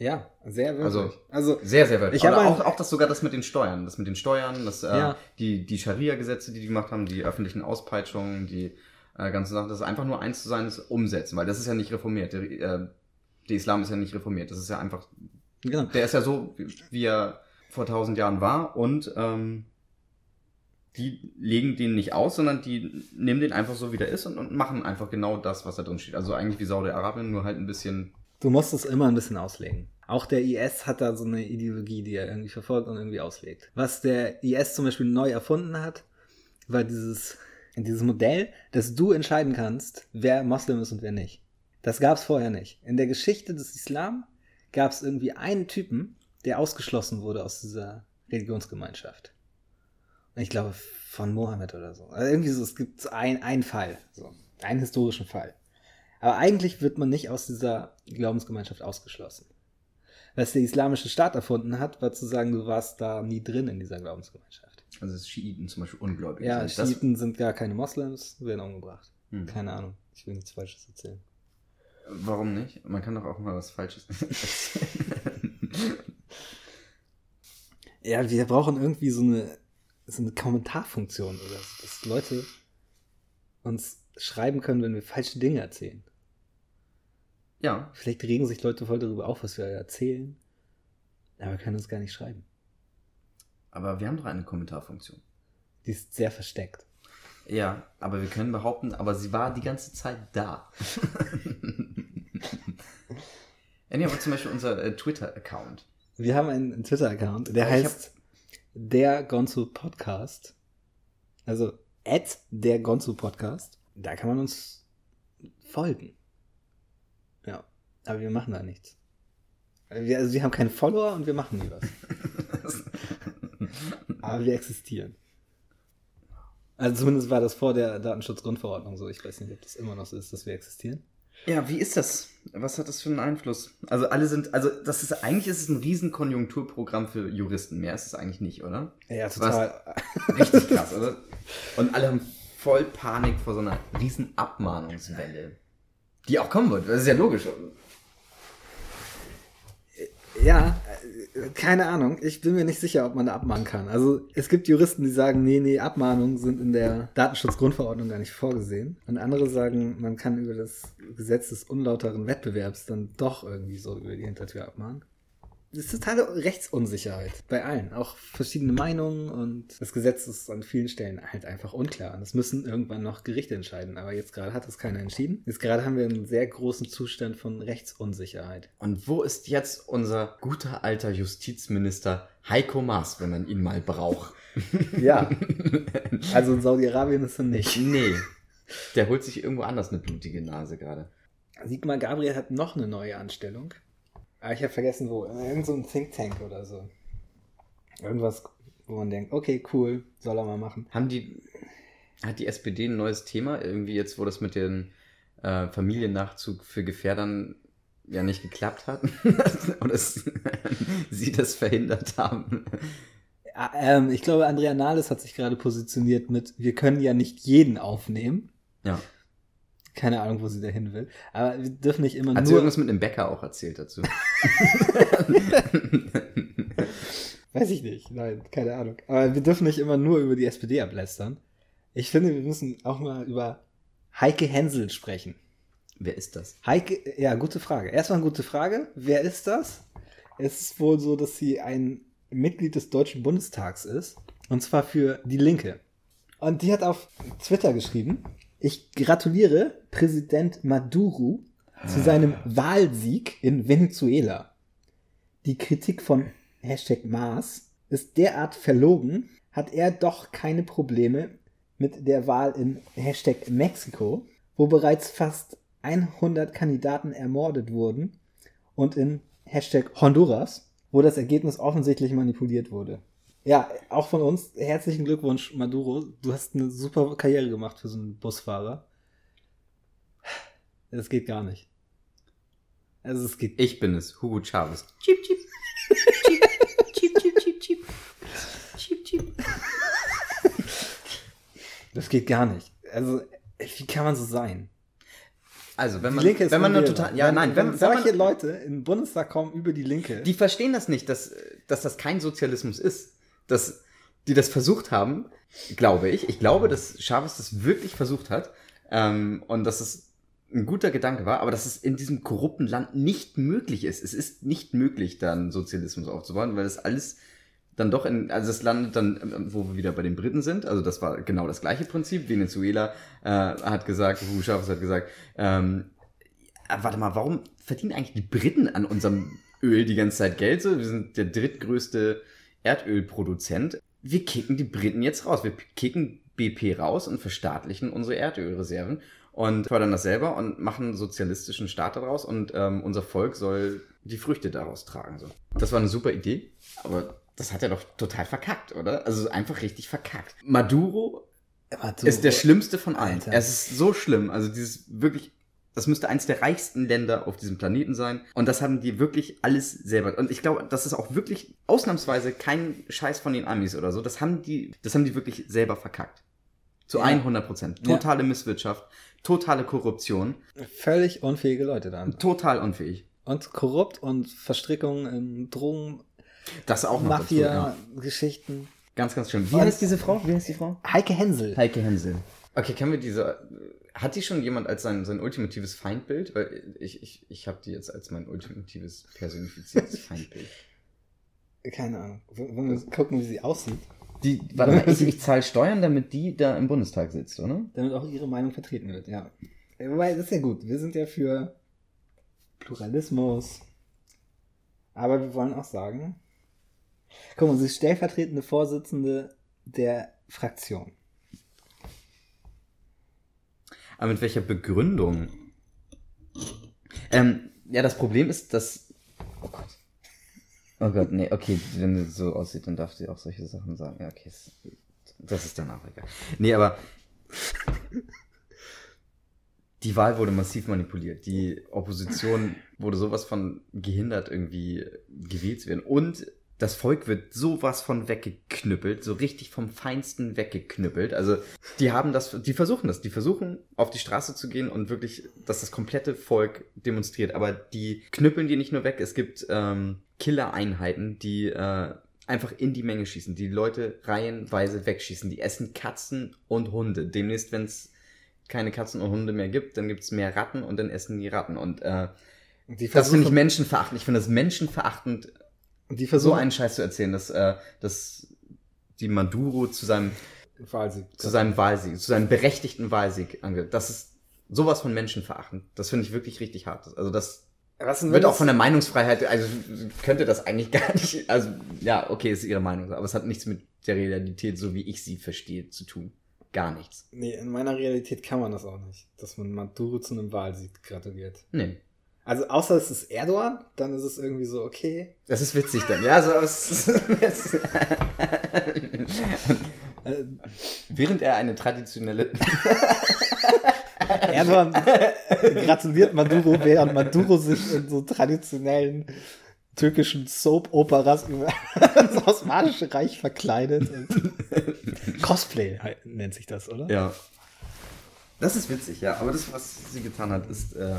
Ja, sehr wirklich. Also- also Sehr, sehr wörtlich. Ich hab Aber ein- auch, auch das sogar das mit den Steuern. Das mit den Steuern, das, äh, Ja. die, die Scharia-Gesetze, die die gemacht haben, die öffentlichen Auspeitschungen, die äh, ganzen Sachen, das ist einfach nur eins zu sein, das Umsetzen, weil das ist ja nicht reformiert. Der, äh, der Islam ist ja nicht reformiert. Das ist ja einfach genau. Der ist ja so, wie, wie er vor tausend Jahren war und ähm, die legen den nicht aus, sondern die nehmen den einfach so, wie der ist und, und machen einfach genau das, was da drin steht. Also eigentlich wie Saudi-Arabien, nur halt ein bisschen. Du musst es immer ein bisschen auslegen. Auch der IS hat da so eine Ideologie, die er irgendwie verfolgt und irgendwie auslegt. Was der IS zum Beispiel neu erfunden hat, war dieses, dieses Modell, dass du entscheiden kannst, wer Moslem ist und wer nicht. Das gab es vorher nicht. In der Geschichte des Islam gab es irgendwie einen Typen, der ausgeschlossen wurde aus dieser Religionsgemeinschaft. Ich glaube von Mohammed oder so. Also irgendwie so, es gibt ein, einen Fall, so, einen historischen Fall. Aber eigentlich wird man nicht aus dieser Glaubensgemeinschaft ausgeschlossen. Was der islamische Staat erfunden hat, war zu sagen, du warst da nie drin in dieser Glaubensgemeinschaft. Also das Schiiten zum Beispiel ungläubig. Ja, sind. Das- Schiiten sind gar keine Moslems, werden umgebracht. Hm. Keine Ahnung, ich will nichts Falsches erzählen. Warum nicht? Man kann doch auch mal was Falsches erzählen. (laughs) Ja, wir brauchen irgendwie so eine, so eine Kommentarfunktion oder dass Leute uns schreiben können, wenn wir falsche Dinge erzählen. ja, Vielleicht regen sich Leute voll darüber auf, was wir erzählen, aber können uns gar nicht schreiben. aber wir haben doch eine Kommentarfunktion. Die ist sehr versteckt. Ja, aber wir können behaupten, aber sie war die ganze Zeit da. (laughs) ja, aber zum Beispiel unser äh, Twitter-Account. Wir haben einen, einen Twitter-Account, der ich heißt der Gonzo Podcast. Also at der Gonzo Podcast. Da kann man uns folgen. Ja, aber wir machen da nichts. Wir, also wir haben keine Follower und wir machen nie was. (laughs) aber wir existieren. Also zumindest war das vor der Datenschutzgrundverordnung so. Ich weiß nicht, ob das immer noch so ist, dass wir existieren. Ja, wie ist das? Was hat das für einen Einfluss? Also alle sind, also das ist eigentlich ist es ein riesen Konjunkturprogramm für Juristen. Mehr ist es eigentlich nicht, oder? Ja, total. Richtig krass, oder? Und alle haben voll Panik vor so einer riesen Abmahnungswelle. Die auch kommen wird. Das ist ja logisch. Ja, keine Ahnung. Ich bin mir nicht sicher, ob man da abmahnen kann. Also es gibt Juristen, die sagen, nee, nee, Abmahnungen sind in der Datenschutzgrundverordnung gar nicht vorgesehen. Und andere sagen, man kann über das Gesetz des unlauteren Wettbewerbs dann doch irgendwie so über die Hintertür abmahnen. Das ist totale Rechtsunsicherheit bei allen. Auch verschiedene Meinungen und das Gesetz ist an vielen Stellen halt einfach unklar. Und es müssen irgendwann noch Gerichte entscheiden. Aber jetzt gerade hat das keiner entschieden. Jetzt gerade haben wir einen sehr großen Zustand von Rechtsunsicherheit. Und wo ist jetzt unser guter alter Justizminister Heiko Maas, wenn man ihn mal braucht? (laughs) Ja, also in Saudi-Arabien ist er nicht. Nee. Der holt sich irgendwo anders eine blutige Nase gerade. Sigmar Gabriel hat noch eine neue Anstellung. Aber ich habe vergessen, wo. Irgendeinem so ein Think Tank oder so. Irgendwas, wo man denkt, okay, cool, soll er mal machen. Haben die, hat die SPD ein neues Thema? Irgendwie jetzt, wo das mit dem äh, Familiennachzug für Gefährdern ja nicht geklappt hat? (laughs) Oder (laughs) sie das verhindert haben? Ja, ähm, ich glaube, Andrea Nahles hat sich gerade positioniert mit, wir können ja nicht jeden aufnehmen. Ja. Keine Ahnung, wo sie dahin will. Aber wir dürfen nicht immer Hat sie nur. irgendwas mit einem Bäcker auch erzählt dazu? (laughs) Weiß ich nicht. Nein, keine Ahnung. Aber wir dürfen nicht immer nur über die SPD ablästern. Ich finde, wir müssen auch mal über Heike Hensel sprechen. Wer ist das? Heike, ja, gute Frage. Erstmal eine gute Frage. Wer ist das? Es ist wohl so, dass sie ein Mitglied des Deutschen Bundestags ist. Und zwar für die Linke. Und die hat auf Twitter geschrieben, ich gratuliere Präsident Maduro zu seinem Wahlsieg in Venezuela. Die Kritik von Hashtag Mars ist derart verlogen, hat er doch keine Probleme mit der Wahl in Hashtag Mexiko, wo bereits fast 100 Kandidaten ermordet wurden und in Hashtag Honduras, wo das Ergebnis offensichtlich manipuliert wurde. Ja, auch von uns herzlichen Glückwunsch, Maduro. Du hast eine super Karriere gemacht für so einen Busfahrer. Das geht gar nicht. Also es geht. Ich bin es, Hugo Chavez. Cheep. Cheep, cheep, cheep, cheep, cheep. Cheep, cheep. Das geht gar nicht. Also, wie kann man so sein? Also, wenn Die man, Linke ist wenn man nur unwählbar. total, ja, wenn, nein, wenn, wenn wenn solche man, Leute in den Bundestag kommen über die Linke. die verstehen das nicht, dass, dass das kein Sozialismus ist. Dass die das versucht haben, glaube ich. Ich glaube, dass Chavez das wirklich versucht hat. Ähm, und dass es ein guter Gedanke war, aber dass es in diesem korrupten Land nicht möglich ist. Es ist nicht möglich, dann Sozialismus aufzubauen, weil das alles dann doch in, also es landet dann, ähm, wo wir wieder bei den Briten sind, also das war genau das gleiche Prinzip. Venezuela äh, hat gesagt, Hugo Chavez hat gesagt, ähm, Ah, warte mal, warum verdienen eigentlich die Briten an unserem Öl die ganze Zeit Geld? So, wir sind der drittgrößte Erdölproduzent. Wir kicken die Briten jetzt raus. Wir kicken BP raus und verstaatlichen unsere Erdölreserven und fördern das selber und machen einen sozialistischen Staat daraus und ähm, unser Volk soll die Früchte daraus tragen. So. Das war eine super Idee, aber das hat er doch total verkackt, oder? Also einfach richtig verkackt. Maduro Maduro- ist der schlimmste von allen. Alter. Es ist so schlimm. Also dieses wirklich, das müsste eins der reichsten Länder auf diesem Planeten sein. Und das haben die wirklich alles selber. Und ich glaube, das ist auch wirklich ausnahmsweise kein Scheiß von den Amis oder so. Das haben die, das haben die wirklich selber verkackt. Zu Ja. 100 Prozent. Totale Misswirtschaft, totale Korruption, Völlig unfähige Leute dann. total unfähig. Und korrupt und Verstrickungen in Drogen, Das auch noch ja. Mafia-Geschichten. Ganz, ganz schlimm. Wie heißt diese Frau? Wie heißt die Frau? Heike Hensel. Heike Hensel. Okay, können wir diese. Hat die schon jemand als sein, sein ultimatives Feindbild? Weil ich, ich, ich habe die jetzt als mein ultimatives personifiziertes (laughs) Feindbild. Keine Ahnung. Wollen wir gucken, wie sie aussieht, Die, warte mal, ich, ich zahle Steuern, damit die da im Bundestag sitzt, oder? damit auch ihre Meinung vertreten wird, ja. Wobei, das ist ja gut. Wir sind ja für Pluralismus. Aber wir wollen auch sagen, guck mal, sie ist stellvertretende Vorsitzende der Fraktion. Aber mit welcher Begründung? Ähm, ja, das Problem ist, dass. Oh Gott. Oh Gott, nee, okay, wenn sie so aussieht, dann darf sie auch solche Sachen sagen. Ja, okay. Das, ist dann auch egal. Nee, aber. Die Wahl wurde massiv manipuliert. Die Opposition wurde sowas von gehindert, irgendwie gewählt zu werden. Und das Volk wird sowas von weggeknüppelt, so richtig vom Feinsten weggeknüppelt. Also die haben das, die versuchen das, die versuchen auf die Straße zu gehen und wirklich, dass das komplette Volk demonstriert. Aber die knüppeln die nicht nur weg. Es gibt ähm, Killer-Einheiten, die äh, einfach in die Menge schießen, die Leute reihenweise wegschießen. Die essen Katzen und Hunde. Demnächst, wenn es keine Katzen und Hunde mehr gibt, dann gibt es mehr Ratten und dann essen die Ratten. Und äh, das finde ich menschenverachtend. Ich finde das menschenverachtend, und die so versuchen, einen Scheiß zu erzählen, dass, äh, dass die Maduro zu seinem, Wahlsieg. zu seinem Wahlsieg, zu seinem berechtigten Wahlsieg angeht. Das ist sowas von menschenverachtend. Das finde ich wirklich richtig hart. Also das wird auch von der Meinungsfreiheit, also könnte das eigentlich (laughs) gar nicht, also ja, okay, ist ihre Meinung, aber es hat nichts mit der Realität, so wie ich sie verstehe, zu tun. Gar nichts. Nee, in meiner Realität kann man das auch nicht, dass man Maduro zu einem Wahlsieg gratuliert. Nee. Also außer es ist Erdogan, dann ist es irgendwie so, okay. Das ist witzig dann, ja, so Äh, (laughs) Während er eine traditionelle (laughs) Erdogan gratuliert Maduro, während Maduro sich in so traditionellen türkischen Soap-Operas über das Osmanische Reich verkleidet. Cosplay nennt sich das, oder? Ja. Das ist witzig, ja. Aber das, was sie getan hat, ist äh,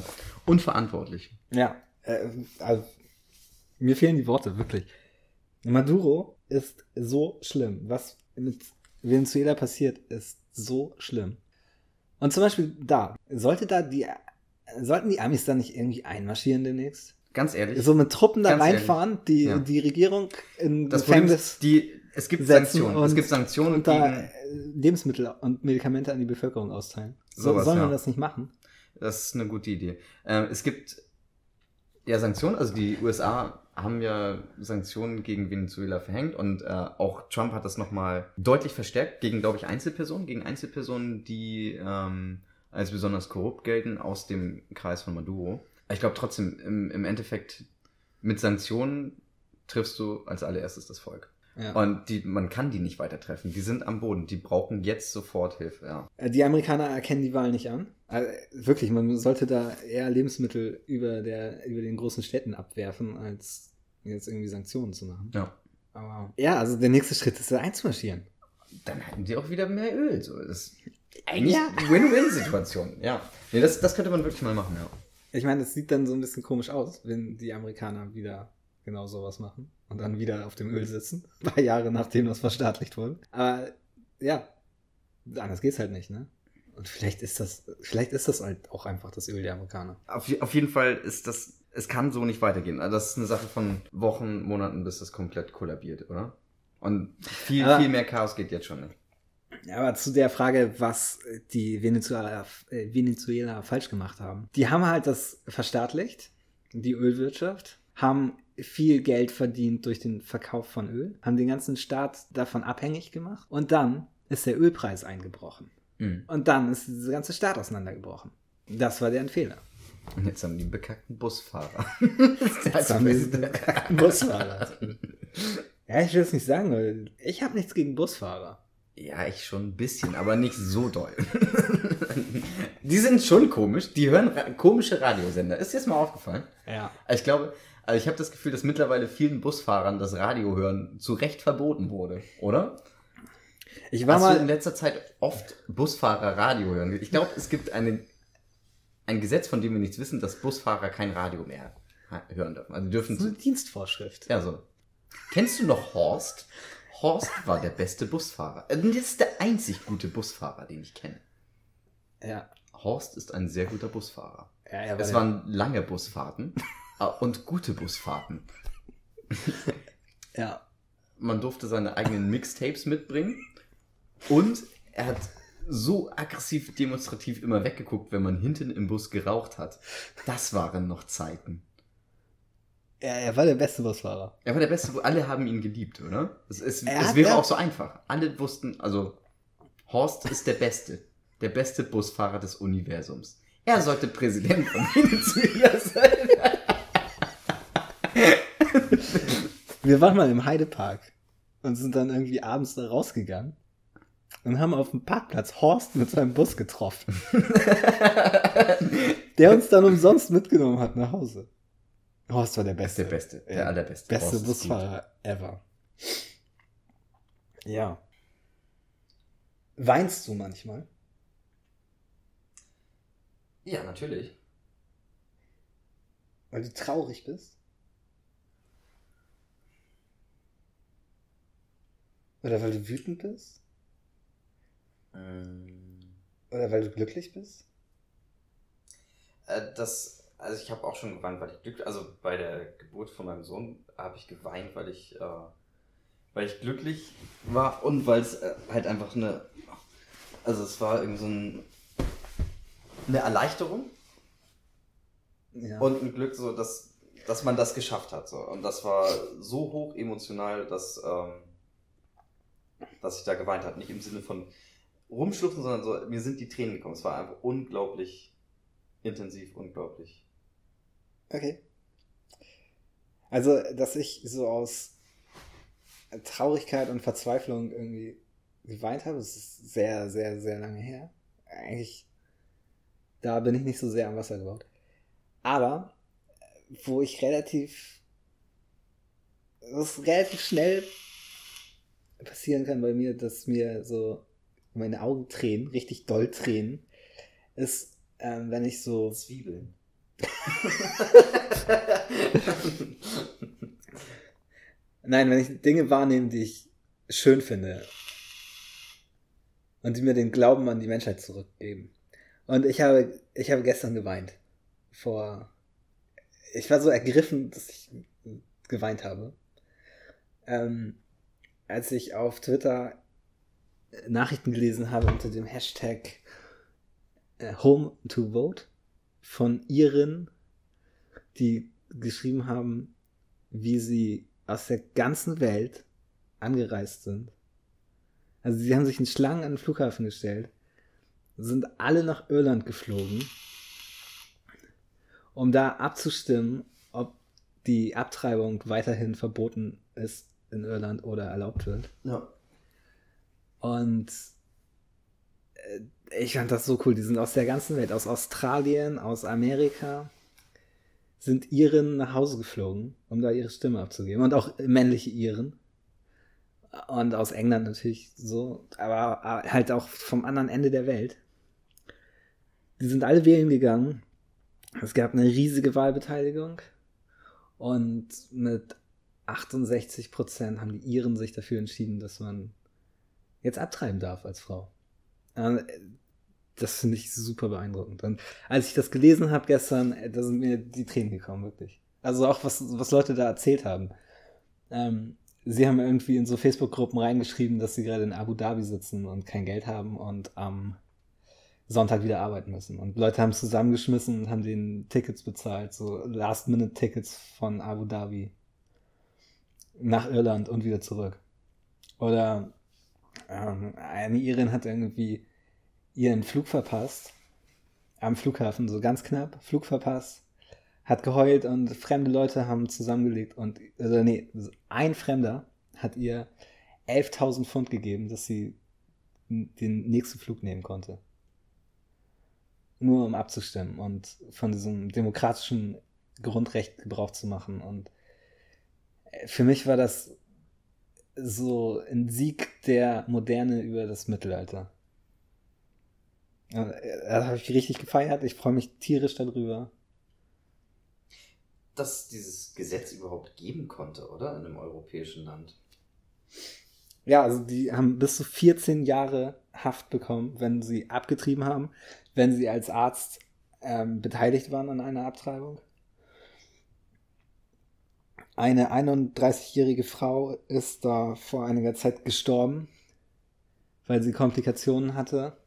unverantwortlich. Ja, äh, also, mir fehlen die Worte, wirklich. Maduro ist so schlimm. Was mit Venezuela passiert, ist so schlimm. Und zum Beispiel da, sollte da die, sollten die Amis da nicht irgendwie einmarschieren demnächst? Ganz ehrlich. So mit Truppen da Ganz ehrlich. reinfahren, die, Ja. die Regierung in das Gefängnis die, es gibt Sanktionen. es und- gibt Sanktionen und da Lebensmittel und Medikamente an die Bevölkerung austeilen. So, sollen wir ja. das nicht machen? Das ist eine gute Idee. Ähm, es gibt ja Sanktionen, also die USA haben ja Sanktionen gegen Venezuela verhängt und äh, auch Trump hat das nochmal deutlich verstärkt gegen, glaube ich, Einzelpersonen, gegen Einzelpersonen, die ähm, als besonders korrupt gelten aus dem Kreis von Maduro. Ich glaube trotzdem, im, im Endeffekt mit Sanktionen triffst du als allererstes das Volk. Ja. Und die, man kann die nicht weiter treffen. Die sind am Boden. Die brauchen jetzt sofort Hilfe. Ja. Äh, Die Amerikaner erkennen die Wahl nicht an. Also, wirklich, man sollte da eher Lebensmittel über, der, über den großen Städten abwerfen, als jetzt irgendwie Sanktionen zu machen. ja. Aber ja, also der nächste Schritt ist da einzumarschieren. dann hätten die auch wieder mehr Öl. So. Das ist eigentlich Ja. eine Win-Win-Situation. (laughs) Ja. Nee, das, das könnte man wirklich mal machen, ja. Ich meine, das sieht dann so ein bisschen komisch aus, wenn die Amerikaner wieder genau sowas machen und dann wieder auf dem Öl sitzen, (laughs) ein paar Jahre nachdem das verstaatlicht wurde. Aber ja, anders geht's halt nicht, ne? Und vielleicht ist das, vielleicht ist das halt auch einfach das Öl der Amerikaner. Auf, auf jeden Fall ist das, es kann so nicht weitergehen. Also das ist eine Sache von Wochen, Monaten, bis das komplett kollabiert, oder? Und viel, Aber- viel mehr Chaos geht jetzt schon. Ja, Aber zu der Frage, was die Venezuela, äh, Venezuela falsch gemacht haben. Die haben halt das verstaatlicht, die Ölwirtschaft, haben viel Geld verdient durch den Verkauf von Öl, haben den ganzen Staat davon abhängig gemacht und dann ist der Ölpreis eingebrochen. Mhm. Und dann ist dieser ganze Staat auseinandergebrochen. Das war deren Fehler. Und jetzt haben die einen bekackten Busfahrer. (laughs) (laughs) Jetzt haben wir diesen bekackten Busfahrer. (laughs) Ja, ich will es nicht sagen, weil ich habe nichts gegen Busfahrer. Ja, ich schon ein bisschen, aber nicht so doll. die sind schon komisch. Die hören ra komische Radiosender. Ist dir das mal aufgefallen? Ja. Ich glaube, also ich habe das Gefühl, dass mittlerweile vielen Busfahrern das Radio hören zu Recht verboten wurde, oder? Ich war Hast du in mal. letzter Zeit oft Busfahrer Radio hören? Ich glaube, es gibt eine, ein Gesetz, von dem wir nichts wissen, dass Busfahrer kein Radio mehr hören dürfen. Also dürfen Das ist eine Dienstvorschrift. ja so. Kennst du noch Horst? Horst war der beste Busfahrer. Äh, Das ist der einzig gute Busfahrer, den ich kenne. Ja. Horst ist ein sehr guter Busfahrer. ja er Es waren lange Busfahrten und gute Busfahrten. (laughs) Ja. Man durfte seine eigenen Mixtapes mitbringen und er hat so aggressiv demonstrativ immer weggeguckt, wenn man hinten im Bus geraucht hat. Das waren noch Zeiten. Er, er war der beste Busfahrer. Er war der Beste, alle haben ihn geliebt, oder? Es, es, es wäre auch so einfach. Alle wussten, also Horst ist der Beste. Der beste Busfahrer des Universums. Er sollte Präsident von Venezuela sein. Wir waren mal im Heidepark und sind dann irgendwie abends da rausgegangen und haben auf dem Parkplatz Horst mit seinem Bus getroffen. (laughs) der uns dann umsonst mitgenommen hat nach Hause. Horst war der Der Beste. Beste, der Ja. allerbeste. Beste Horst Busfahrer ever. Ja. Weinst du manchmal? Ja, natürlich. Weil du traurig bist? Oder weil du wütend bist? Ähm, Oder weil du glücklich bist? Äh, das, also ich habe auch schon geweint, weil ich glücklich, also bei der Geburt von meinem Sohn habe ich geweint, weil ich, äh, weil ich glücklich war und weil es äh, halt einfach eine, also es war irgendwie so ein, eine Erleichterung Ja. und ein Glück, so dass, dass man das geschafft hat. So. Und das war so hoch emotional, dass, ähm, dass ich da geweint habe. Nicht im Sinne von rumschluchzen, sondern so, mir sind die Tränen gekommen. Es war einfach unglaublich intensiv, unglaublich. Okay. Also, dass ich so aus Traurigkeit und Verzweiflung irgendwie geweint habe, das ist sehr, sehr, sehr lange her. Eigentlich, da bin ich nicht so sehr am Wasser gebaut. Aber, wo ich relativ, was relativ schnell passieren kann bei mir, dass mir so meine Augen tränen, richtig doll tränen, ist, ähm, wenn ich so Zwiebeln. Nein, wenn ich Dinge wahrnehme, die ich schön finde und die mir den Glauben an die Menschheit zurückgeben. Und ich habe, ich habe gestern geweint. Vor. Ich war so ergriffen, dass ich geweint habe. Ähm, als ich auf Twitter Nachrichten gelesen habe unter dem Hashtag äh, Home to Vote von Iren, die geschrieben haben, wie sie aus der ganzen Welt angereist sind. Also sie haben sich in Schlangen an den Flughafen gestellt, sind alle nach Irland geflogen, um da abzustimmen, ob die Abtreibung weiterhin verboten ist in Irland oder erlaubt wird. Ja. Und äh, ich fand das so cool. Die sind aus der ganzen Welt, aus Australien, aus Amerika, sind Iren nach Hause geflogen, um da ihre Stimme abzugeben. Und auch männliche Iren. Und aus England natürlich so, aber halt auch vom anderen Ende der Welt. Die sind alle wählen gegangen. Es gab eine riesige Wahlbeteiligung. Und mit 68 Prozent haben die Iren sich dafür entschieden, dass man jetzt abtreiben darf als Frau. Ähm, Das finde ich super beeindruckend. Und als ich das gelesen habe gestern, äh, da sind mir die Tränen gekommen, wirklich. Also auch was, was Leute da erzählt haben. Ähm, sie haben irgendwie in so Facebook-Gruppen reingeschrieben, dass sie gerade in Abu Dhabi sitzen und kein Geld haben und am Sonntag wieder arbeiten müssen. Und Leute haben zusammengeschmissen und haben den Tickets bezahlt, so Last-Minute-Tickets von Abu Dhabi nach Irland und wieder zurück. Oder ähm, eine Irin hat irgendwie ihren Flug verpasst. Am Flughafen, so ganz knapp, Flug verpasst. Hat geheult und fremde Leute haben zusammengelegt und, also nee, ein Fremder hat ihr 11.000 Pfund gegeben, dass sie den nächsten Flug nehmen konnte. Nur um abzustimmen und von diesem demokratischen Grundrecht Gebrauch zu machen. Und für mich war das so ein Sieg der Moderne über das Mittelalter. Ja, Das habe ich richtig gefeiert. Ich freue mich tierisch darüber. Dass es dieses Gesetz überhaupt geben konnte, oder? In einem europäischen Land. Ja, also die haben bis zu 14 Jahre Haft bekommen, wenn sie abgetrieben haben, wenn sie als Arzt ähm, beteiligt waren an einer Abtreibung. Eine 31-jährige Frau ist da vor einiger Zeit gestorben, weil sie Komplikationen hatte,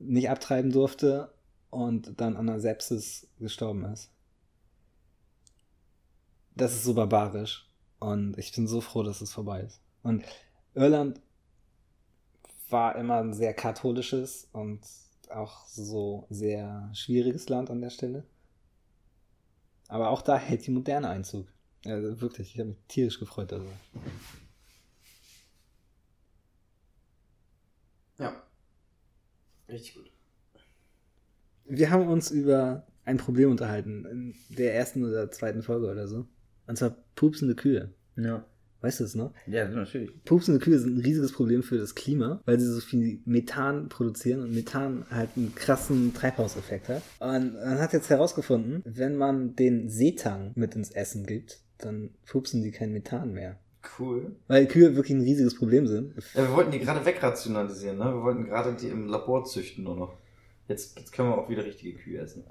nicht abtreiben durfte und dann an einer Sepsis gestorben ist. Das ist so barbarisch und ich bin so froh, dass es vorbei ist. Und Irland war immer ein sehr katholisches und auch so sehr schwieriges Land an der Stelle. Aber auch da hält die Moderne Einzug. Also wirklich, ich habe mich tierisch gefreut darüber. Ja. Richtig gut. Wir haben uns über ein Problem unterhalten in der ersten oder zweiten Folge oder so. Und zwar pupsende Kühe. Ja. Weißt du es noch? Ja, natürlich. Pupsende Kühe sind ein riesiges Problem für das Klima, weil sie so viel Methan produzieren und Methan halt einen krassen Treibhauseffekt hat. Und man hat jetzt herausgefunden, wenn man den Seetang mit ins Essen gibt, dann pupsen die kein Methan mehr. Cool. Weil Kühe wirklich ein riesiges Problem sind. Ja, wir wollten die gerade wegrationalisieren, ne? Wir wollten gerade die im Labor züchten nur noch. Jetzt, jetzt können wir auch wieder richtige Kühe essen.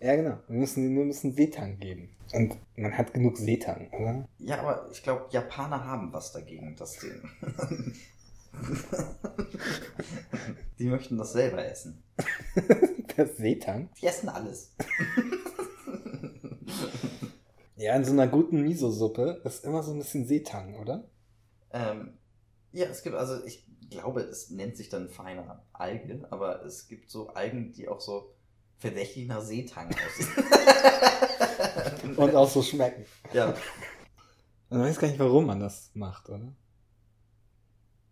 Ja, genau. Wir müssen ihnen nur ein bisschen Seetang geben. Und man hat genug Seetang, oder? Ja, aber ich glaube, Japaner haben was dagegen, dass die. (laughs) die möchten das selber essen. (laughs) Das Seetang? Die essen alles. (laughs) Ja, in so einer guten Miso-Suppe ist immer so ein bisschen Seetang, oder? Ähm, ja, es gibt, also ich glaube, es nennt sich dann feiner Alge, aber es gibt so Algen, die auch so verdächtig nach Seetang aussehen. (laughs) Und auch so schmecken. ja. Man weiß gar nicht, warum man das macht, oder?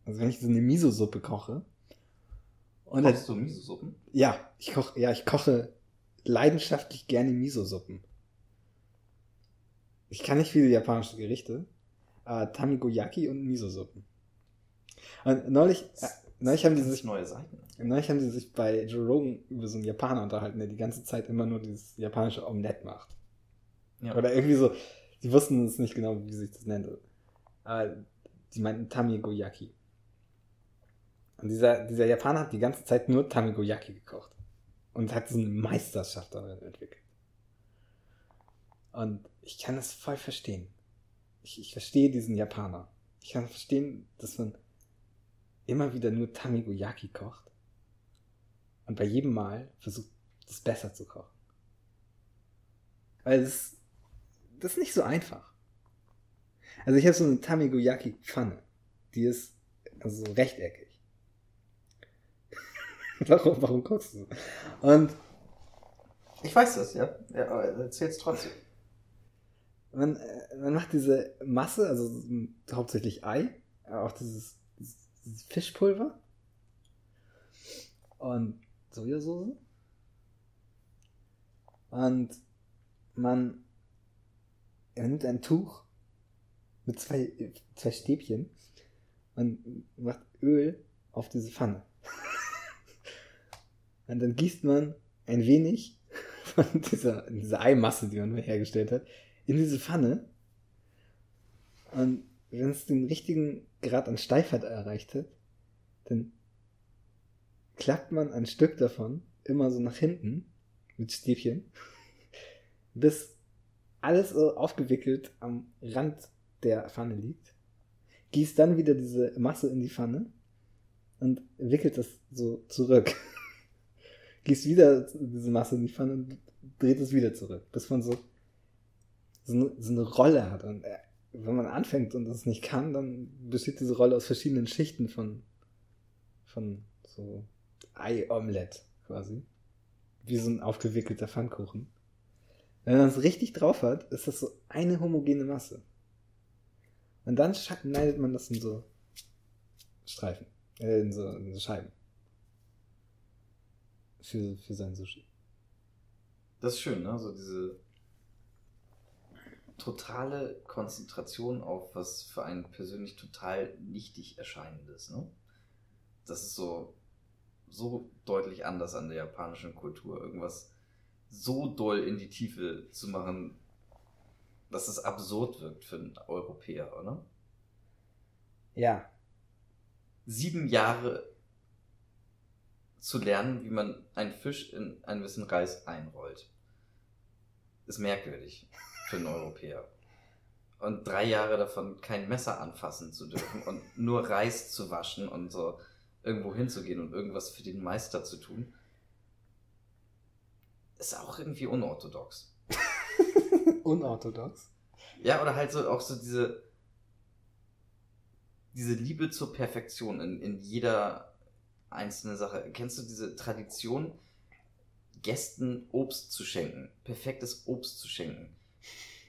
Also wenn ich so eine Miso-Suppe koche. Und Kochst du Miso-Suppen? ja, ich koche, ja, ich koche leidenschaftlich gerne Miso-Suppen. Ich kann nicht viele japanische Gerichte. Äh, Tamigoyaki und Miso-Suppen. Und neulich, äh, neulich haben die sich neue Seiten. Neulich haben sie sich bei Joe Rogan über so einen Japaner unterhalten, der die ganze Zeit immer nur dieses japanische Omelette macht. Ja. Oder irgendwie so, die wussten es nicht genau, wie sich das nennt. Aber die meinten Tamigoyaki. Und dieser, dieser Japaner hat die ganze Zeit nur Tamigoyaki gekocht. und hat so eine Meisterschaft darin entwickelt. Und ich kann das voll verstehen. Ich, ich verstehe diesen Japaner. Ich kann verstehen, dass man immer wieder nur Tamigoyaki kocht und bei jedem Mal versucht, das besser zu kochen. Weil das, das ist nicht so einfach. Also ich habe so eine Tamigoyaki-Pfanne. Die ist also so rechteckig. (laughs) warum, warum guckst du? Und Ich weiß das, ja. ja aber erzähl's trotzdem. Man, äh, man macht diese Masse, also hauptsächlich Ei, aber auch dieses, dieses, Fischpulver und Sojasauce. Und man er nimmt ein Tuch mit zwei, zwei Stäbchen und macht Öl auf diese Pfanne. (laughs) und dann gießt man ein wenig (laughs) von dieser, dieser Eimasse, die man hergestellt hat, in diese Pfanne. Und wenn es den richtigen Grad an Steifheit erreicht hat, dann klappt man ein Stück davon immer so nach hinten mit Stäbchen, (laughs) bis alles so aufgewickelt am Rand der Pfanne liegt. Gießt dann wieder diese Masse in die Pfanne und wickelt das so zurück. (laughs) Gießt wieder diese Masse in die Pfanne und dreht es wieder zurück, bis man so so eine, so eine Rolle hat. Und äh, wenn man anfängt und das nicht kann, dann besteht diese Rolle aus verschiedenen Schichten von, von so Ei-Omelett quasi. Wie so ein aufgewickelter Pfannkuchen. Wenn man es richtig drauf hat, ist das so eine homogene Masse. Und dann schneidet man das in so Streifen, äh, in so, in so Scheiben. Für, für sein Sushi. Das ist schön, ne? So diese totale Konzentration auf was für einen persönlich total nichtig erscheinendes, ne? Das ist so, so deutlich anders an der japanischen Kultur. Irgendwas so doll in die Tiefe zu machen, dass es absurd wirkt für einen Europäer, oder? Ja, Sieben Jahre zu lernen, wie man einen Fisch in ein bisschen Reis einrollt, ist merkwürdig für einen Europäer. Und drei Jahre davon kein Messer anfassen zu dürfen und nur Reis zu waschen und so irgendwo hinzugehen und irgendwas für den Meister zu tun, ist auch irgendwie unorthodox. (laughs) unorthodox. Ja, oder halt so auch so diese, diese Liebe zur Perfektion in, in jeder einzelnen Sache. Kennst du diese Tradition, Gästen Obst zu schenken? Perfektes Obst zu schenken?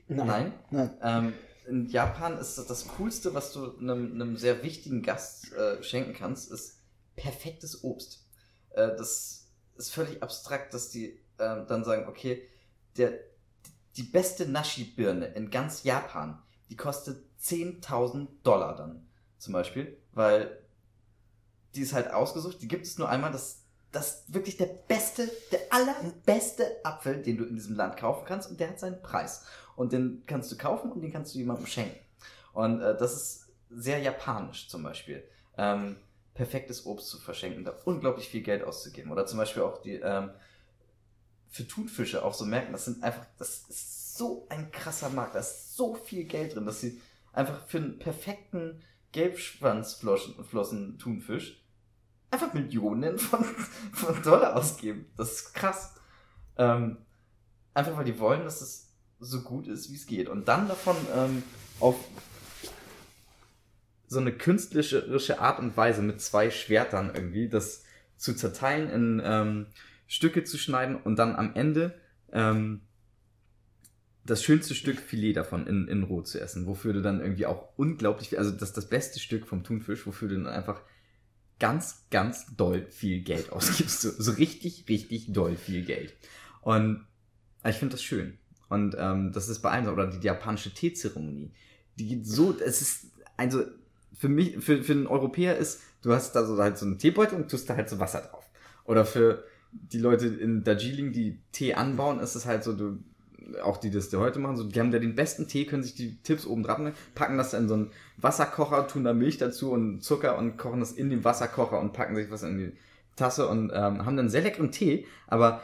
Nein? Nein. Ähm, in Japan ist das, das Coolste, was du einem, einem sehr wichtigen Gast äh, schenken kannst, ist perfektes Obst. Äh, das ist völlig abstrakt, dass die ähm, dann sagen, okay, der, die beste Nashi-Birne in ganz Japan, die kostet 10.000 Dollar dann zum Beispiel, weil die ist halt ausgesucht, die gibt es nur einmal, das das ist wirklich der beste, der allerbeste Apfel, den du in diesem Land kaufen kannst und der hat seinen Preis. Und den kannst du kaufen und den kannst du jemandem schenken. Und äh, das ist sehr japanisch zum Beispiel. Ähm, perfektes Obst zu verschenken, da unglaublich viel Geld auszugeben. Oder zum Beispiel auch die ähm, für Thunfische auch so merken, das sind einfach, das ist so ein krasser Markt, da ist so viel Geld drin, dass sie einfach für einen perfekten Gelbschwanzflossen-Thunfisch einfach Millionen von, (laughs) von Dollar ausgeben. Das ist krass. Ähm, einfach weil die wollen, dass es so gut ist, wie es geht. Und dann davon ähm, auf so eine künstlerische Art und Weise mit zwei Schwertern irgendwie das zu zerteilen, in ähm, Stücke zu schneiden und dann am Ende ähm, das schönste Stück Filet davon in, in roh zu essen, wofür du dann irgendwie auch unglaublich also das das beste Stück vom Thunfisch, wofür du dann einfach ganz, ganz doll viel Geld (laughs) ausgibst. So, so richtig, richtig doll viel Geld. Und ich finde das schön. Und ähm, das ist bei allen so. Oder die japanische Teezeremonie. Die geht so, es ist, also für mich, für, für einen Europäer ist, du hast da so halt so einen Teebeutel und tust da halt so Wasser drauf. Oder für die Leute in Darjeeling, die Tee anbauen, ist es halt so, du, auch die das heute machen, so, die haben da den besten Tee, können sich die Tipps oben nehmen, packen das in so einen Wasserkocher, tun da Milch dazu und Zucker und kochen das in den Wasserkocher und packen sich was in die Tasse und ähm, haben dann sehr leckeren Tee, aber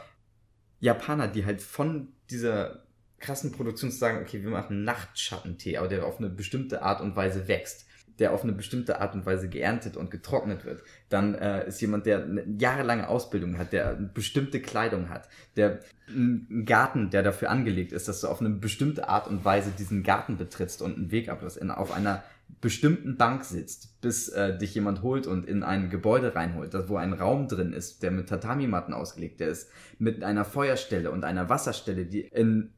Japaner, die halt von dieser krassen Produktion sagen, okay, wir machen Nachtschattentee, aber der auf eine bestimmte Art und Weise wächst, der auf eine bestimmte Art und Weise geerntet und getrocknet wird. Dann äh, ist jemand, der eine jahrelange Ausbildung hat, der eine bestimmte Kleidung hat, der einen Garten, der dafür angelegt ist, dass du auf eine bestimmte Art und Weise diesen Garten betrittst und einen Weg ablässt, in, auf einer bestimmten Bank sitzt, bis äh, dich jemand holt und in ein Gebäude reinholt, wo ein Raum drin ist, der mit Tatami-Matten ausgelegt der ist, mit einer Feuerstelle und einer Wasserstelle, die in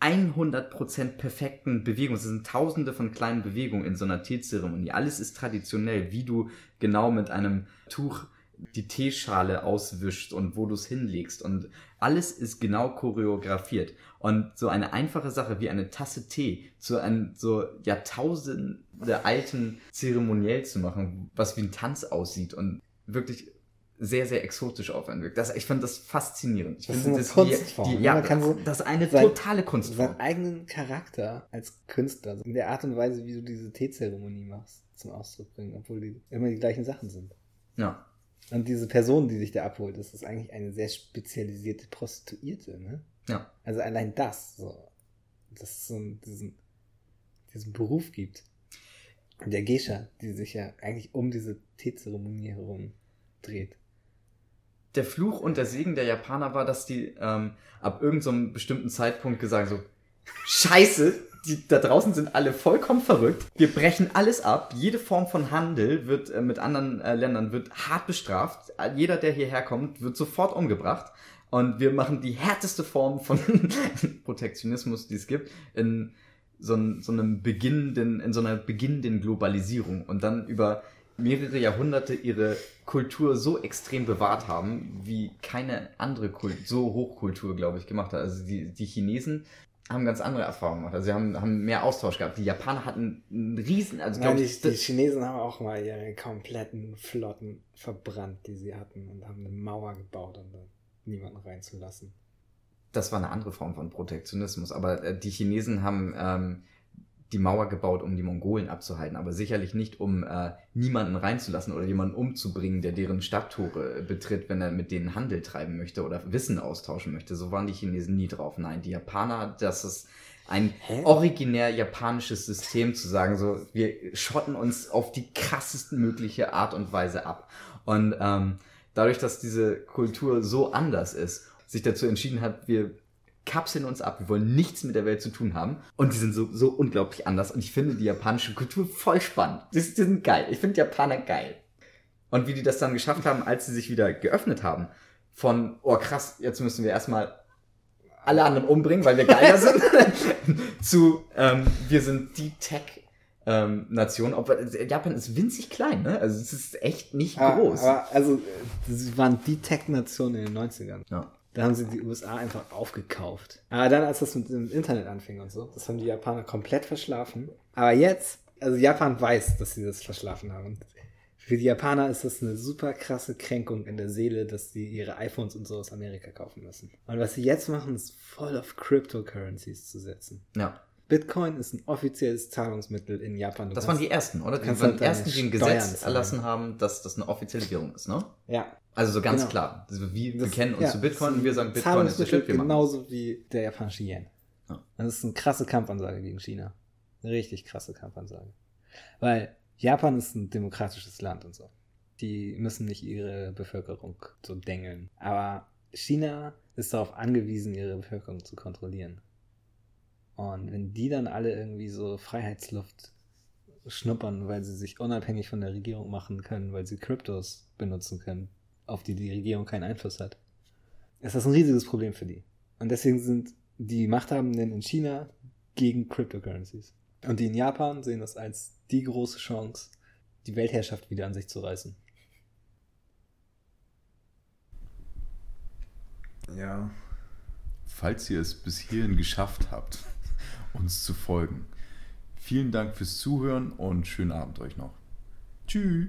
100% perfekten Bewegungen. Es sind tausende von kleinen Bewegungen in so einer Teezeremonie. Alles ist traditionell, wie du genau mit einem Tuch die Teeschale auswischst und wo du es hinlegst. Und alles ist genau choreografiert. Und so eine einfache Sache wie eine Tasse Tee zu einem so Jahrtausende alten Zeremoniell zu machen, was wie ein Tanz aussieht und wirklich sehr, sehr exotisch aufwand wirkt. Das, ich fand das faszinierend. Ich Das ist finde, eine das, Kunstform, Die, ne? die, ja, Man kann so das ist eine sein- totale Kunstform. seinen eigenen Charakter als Künstler, also in der Art und Weise, wie du diese Teezeremonie machst, zum Ausdruck bringen, obwohl die immer die gleichen Sachen sind. Ja. Und diese Person, die sich da abholt, das ist eigentlich eine sehr spezialisierte Prostituierte, ne? Ja. Also allein das, so, dass es so einen, diesen, diesen Beruf gibt. Der Geisha, die sich ja eigentlich um diese Teezeremonie herum dreht. Der Fluch und der Segen der Japaner war, dass die ähm, ab irgendeinem bestimmten Zeitpunkt gesagt so, Scheiße, die da draußen sind alle vollkommen verrückt. Wir brechen alles ab. Jede Form von Handel wird äh, mit anderen äh, Ländern wird hart bestraft. Jeder, der hierher kommt, wird sofort umgebracht. Und wir machen die härteste Form von (laughs) Protektionismus, die es gibt, in so, so einem beginnenden, in so einer beginnenden Globalisierung und dann über mehrere Jahrhunderte ihre Kultur so extrem bewahrt haben, wie keine andere Kult so Hochkultur, glaube ich, gemacht hat. Also die, die Chinesen haben ganz andere Erfahrungen gemacht. Also sie haben, haben mehr Austausch gehabt. Die Japaner hatten einen riesen, also Nein, die, ich, die Chinesen haben auch mal ihre kompletten Flotten verbrannt, die sie hatten, und haben eine Mauer gebaut, um da niemanden reinzulassen. das war eine andere Form von Protektionismus. Aber äh, die Chinesen haben ähm, die Mauer gebaut, um die Mongolen abzuhalten, aber sicherlich nicht, um äh, niemanden reinzulassen oder jemanden umzubringen, der deren Stadttore äh, betritt, wenn er mit denen Handel treiben möchte oder Wissen austauschen möchte. So waren die Chinesen nie drauf. Nein, die Japaner, das ist ein Hä? originär japanisches System zu sagen, so wir schotten uns auf die krassesten mögliche Art und Weise ab. Und ähm, dadurch, dass diese Kultur so anders ist, sich dazu entschieden hat, wir kapseln uns ab, wir wollen nichts mit der Welt zu tun haben. Und die sind so, so unglaublich anders. Und ich finde die japanische Kultur voll spannend. Die, die sind geil. Ich finde Japaner geil. Und wie die das dann geschafft haben, als sie sich wieder geöffnet haben, von, oh krass, jetzt müssen wir erstmal alle anderen umbringen, weil wir geiler (laughs) sind, (laughs) zu, ähm, wir sind die Tech- ähm, Nation, obwohl Japan ist winzig klein, ne? Also es ist echt nicht Aber, groß. aber also, sie waren die Tech-Nation in den 90ern. ja. Da haben sie die USA einfach aufgekauft. Aber dann, als das mit dem Internet anfing und so, das haben die Japaner komplett verschlafen. Aber jetzt, also Japan weiß, dass sie das verschlafen haben. Für die Japaner ist das eine super krasse Kränkung in der Seele, dass sie ihre iPhones und so aus Amerika kaufen müssen. Und was sie jetzt machen, ist voll auf Cryptocurrencies zu setzen. ja. Bitcoin ist ein offizielles Zahlungsmittel in Japan. Du Das waren die ersten, oder? Die waren halt die ersten, die ein Gesetz erlassen haben, dass das eine offizielle Währung ist, ne? Ja, Also so ganz Genau. klar. Also wir Das- bekennen uns ja, zu Bitcoin und wir sagen, Bitcoin ist der Shit, wir machen genauso wie der japanische Yen. Ja. Das ist eine krasse Kampfansage gegen China. Eine richtig krasse Kampfansage. Weil Japan ist ein demokratisches Land und so. Die müssen nicht ihre Bevölkerung so dengeln. Aber China ist darauf angewiesen, ihre Bevölkerung zu kontrollieren. Und wenn die dann alle irgendwie so Freiheitsluft schnuppern, weil sie sich unabhängig von der Regierung machen können, weil sie Kryptos benutzen können, auf die die Regierung keinen Einfluss hat, ist das ein riesiges Problem für die. Und deswegen sind die Machthabenden in China gegen Cryptocurrencies. Und die in Japan sehen das als die große Chance, die Weltherrschaft wieder an sich zu reißen. Ja. Falls ihr es bis hierhin geschafft habt, uns zu folgen, vielen Dank fürs Zuhören und schönen Abend euch noch. Tschüss.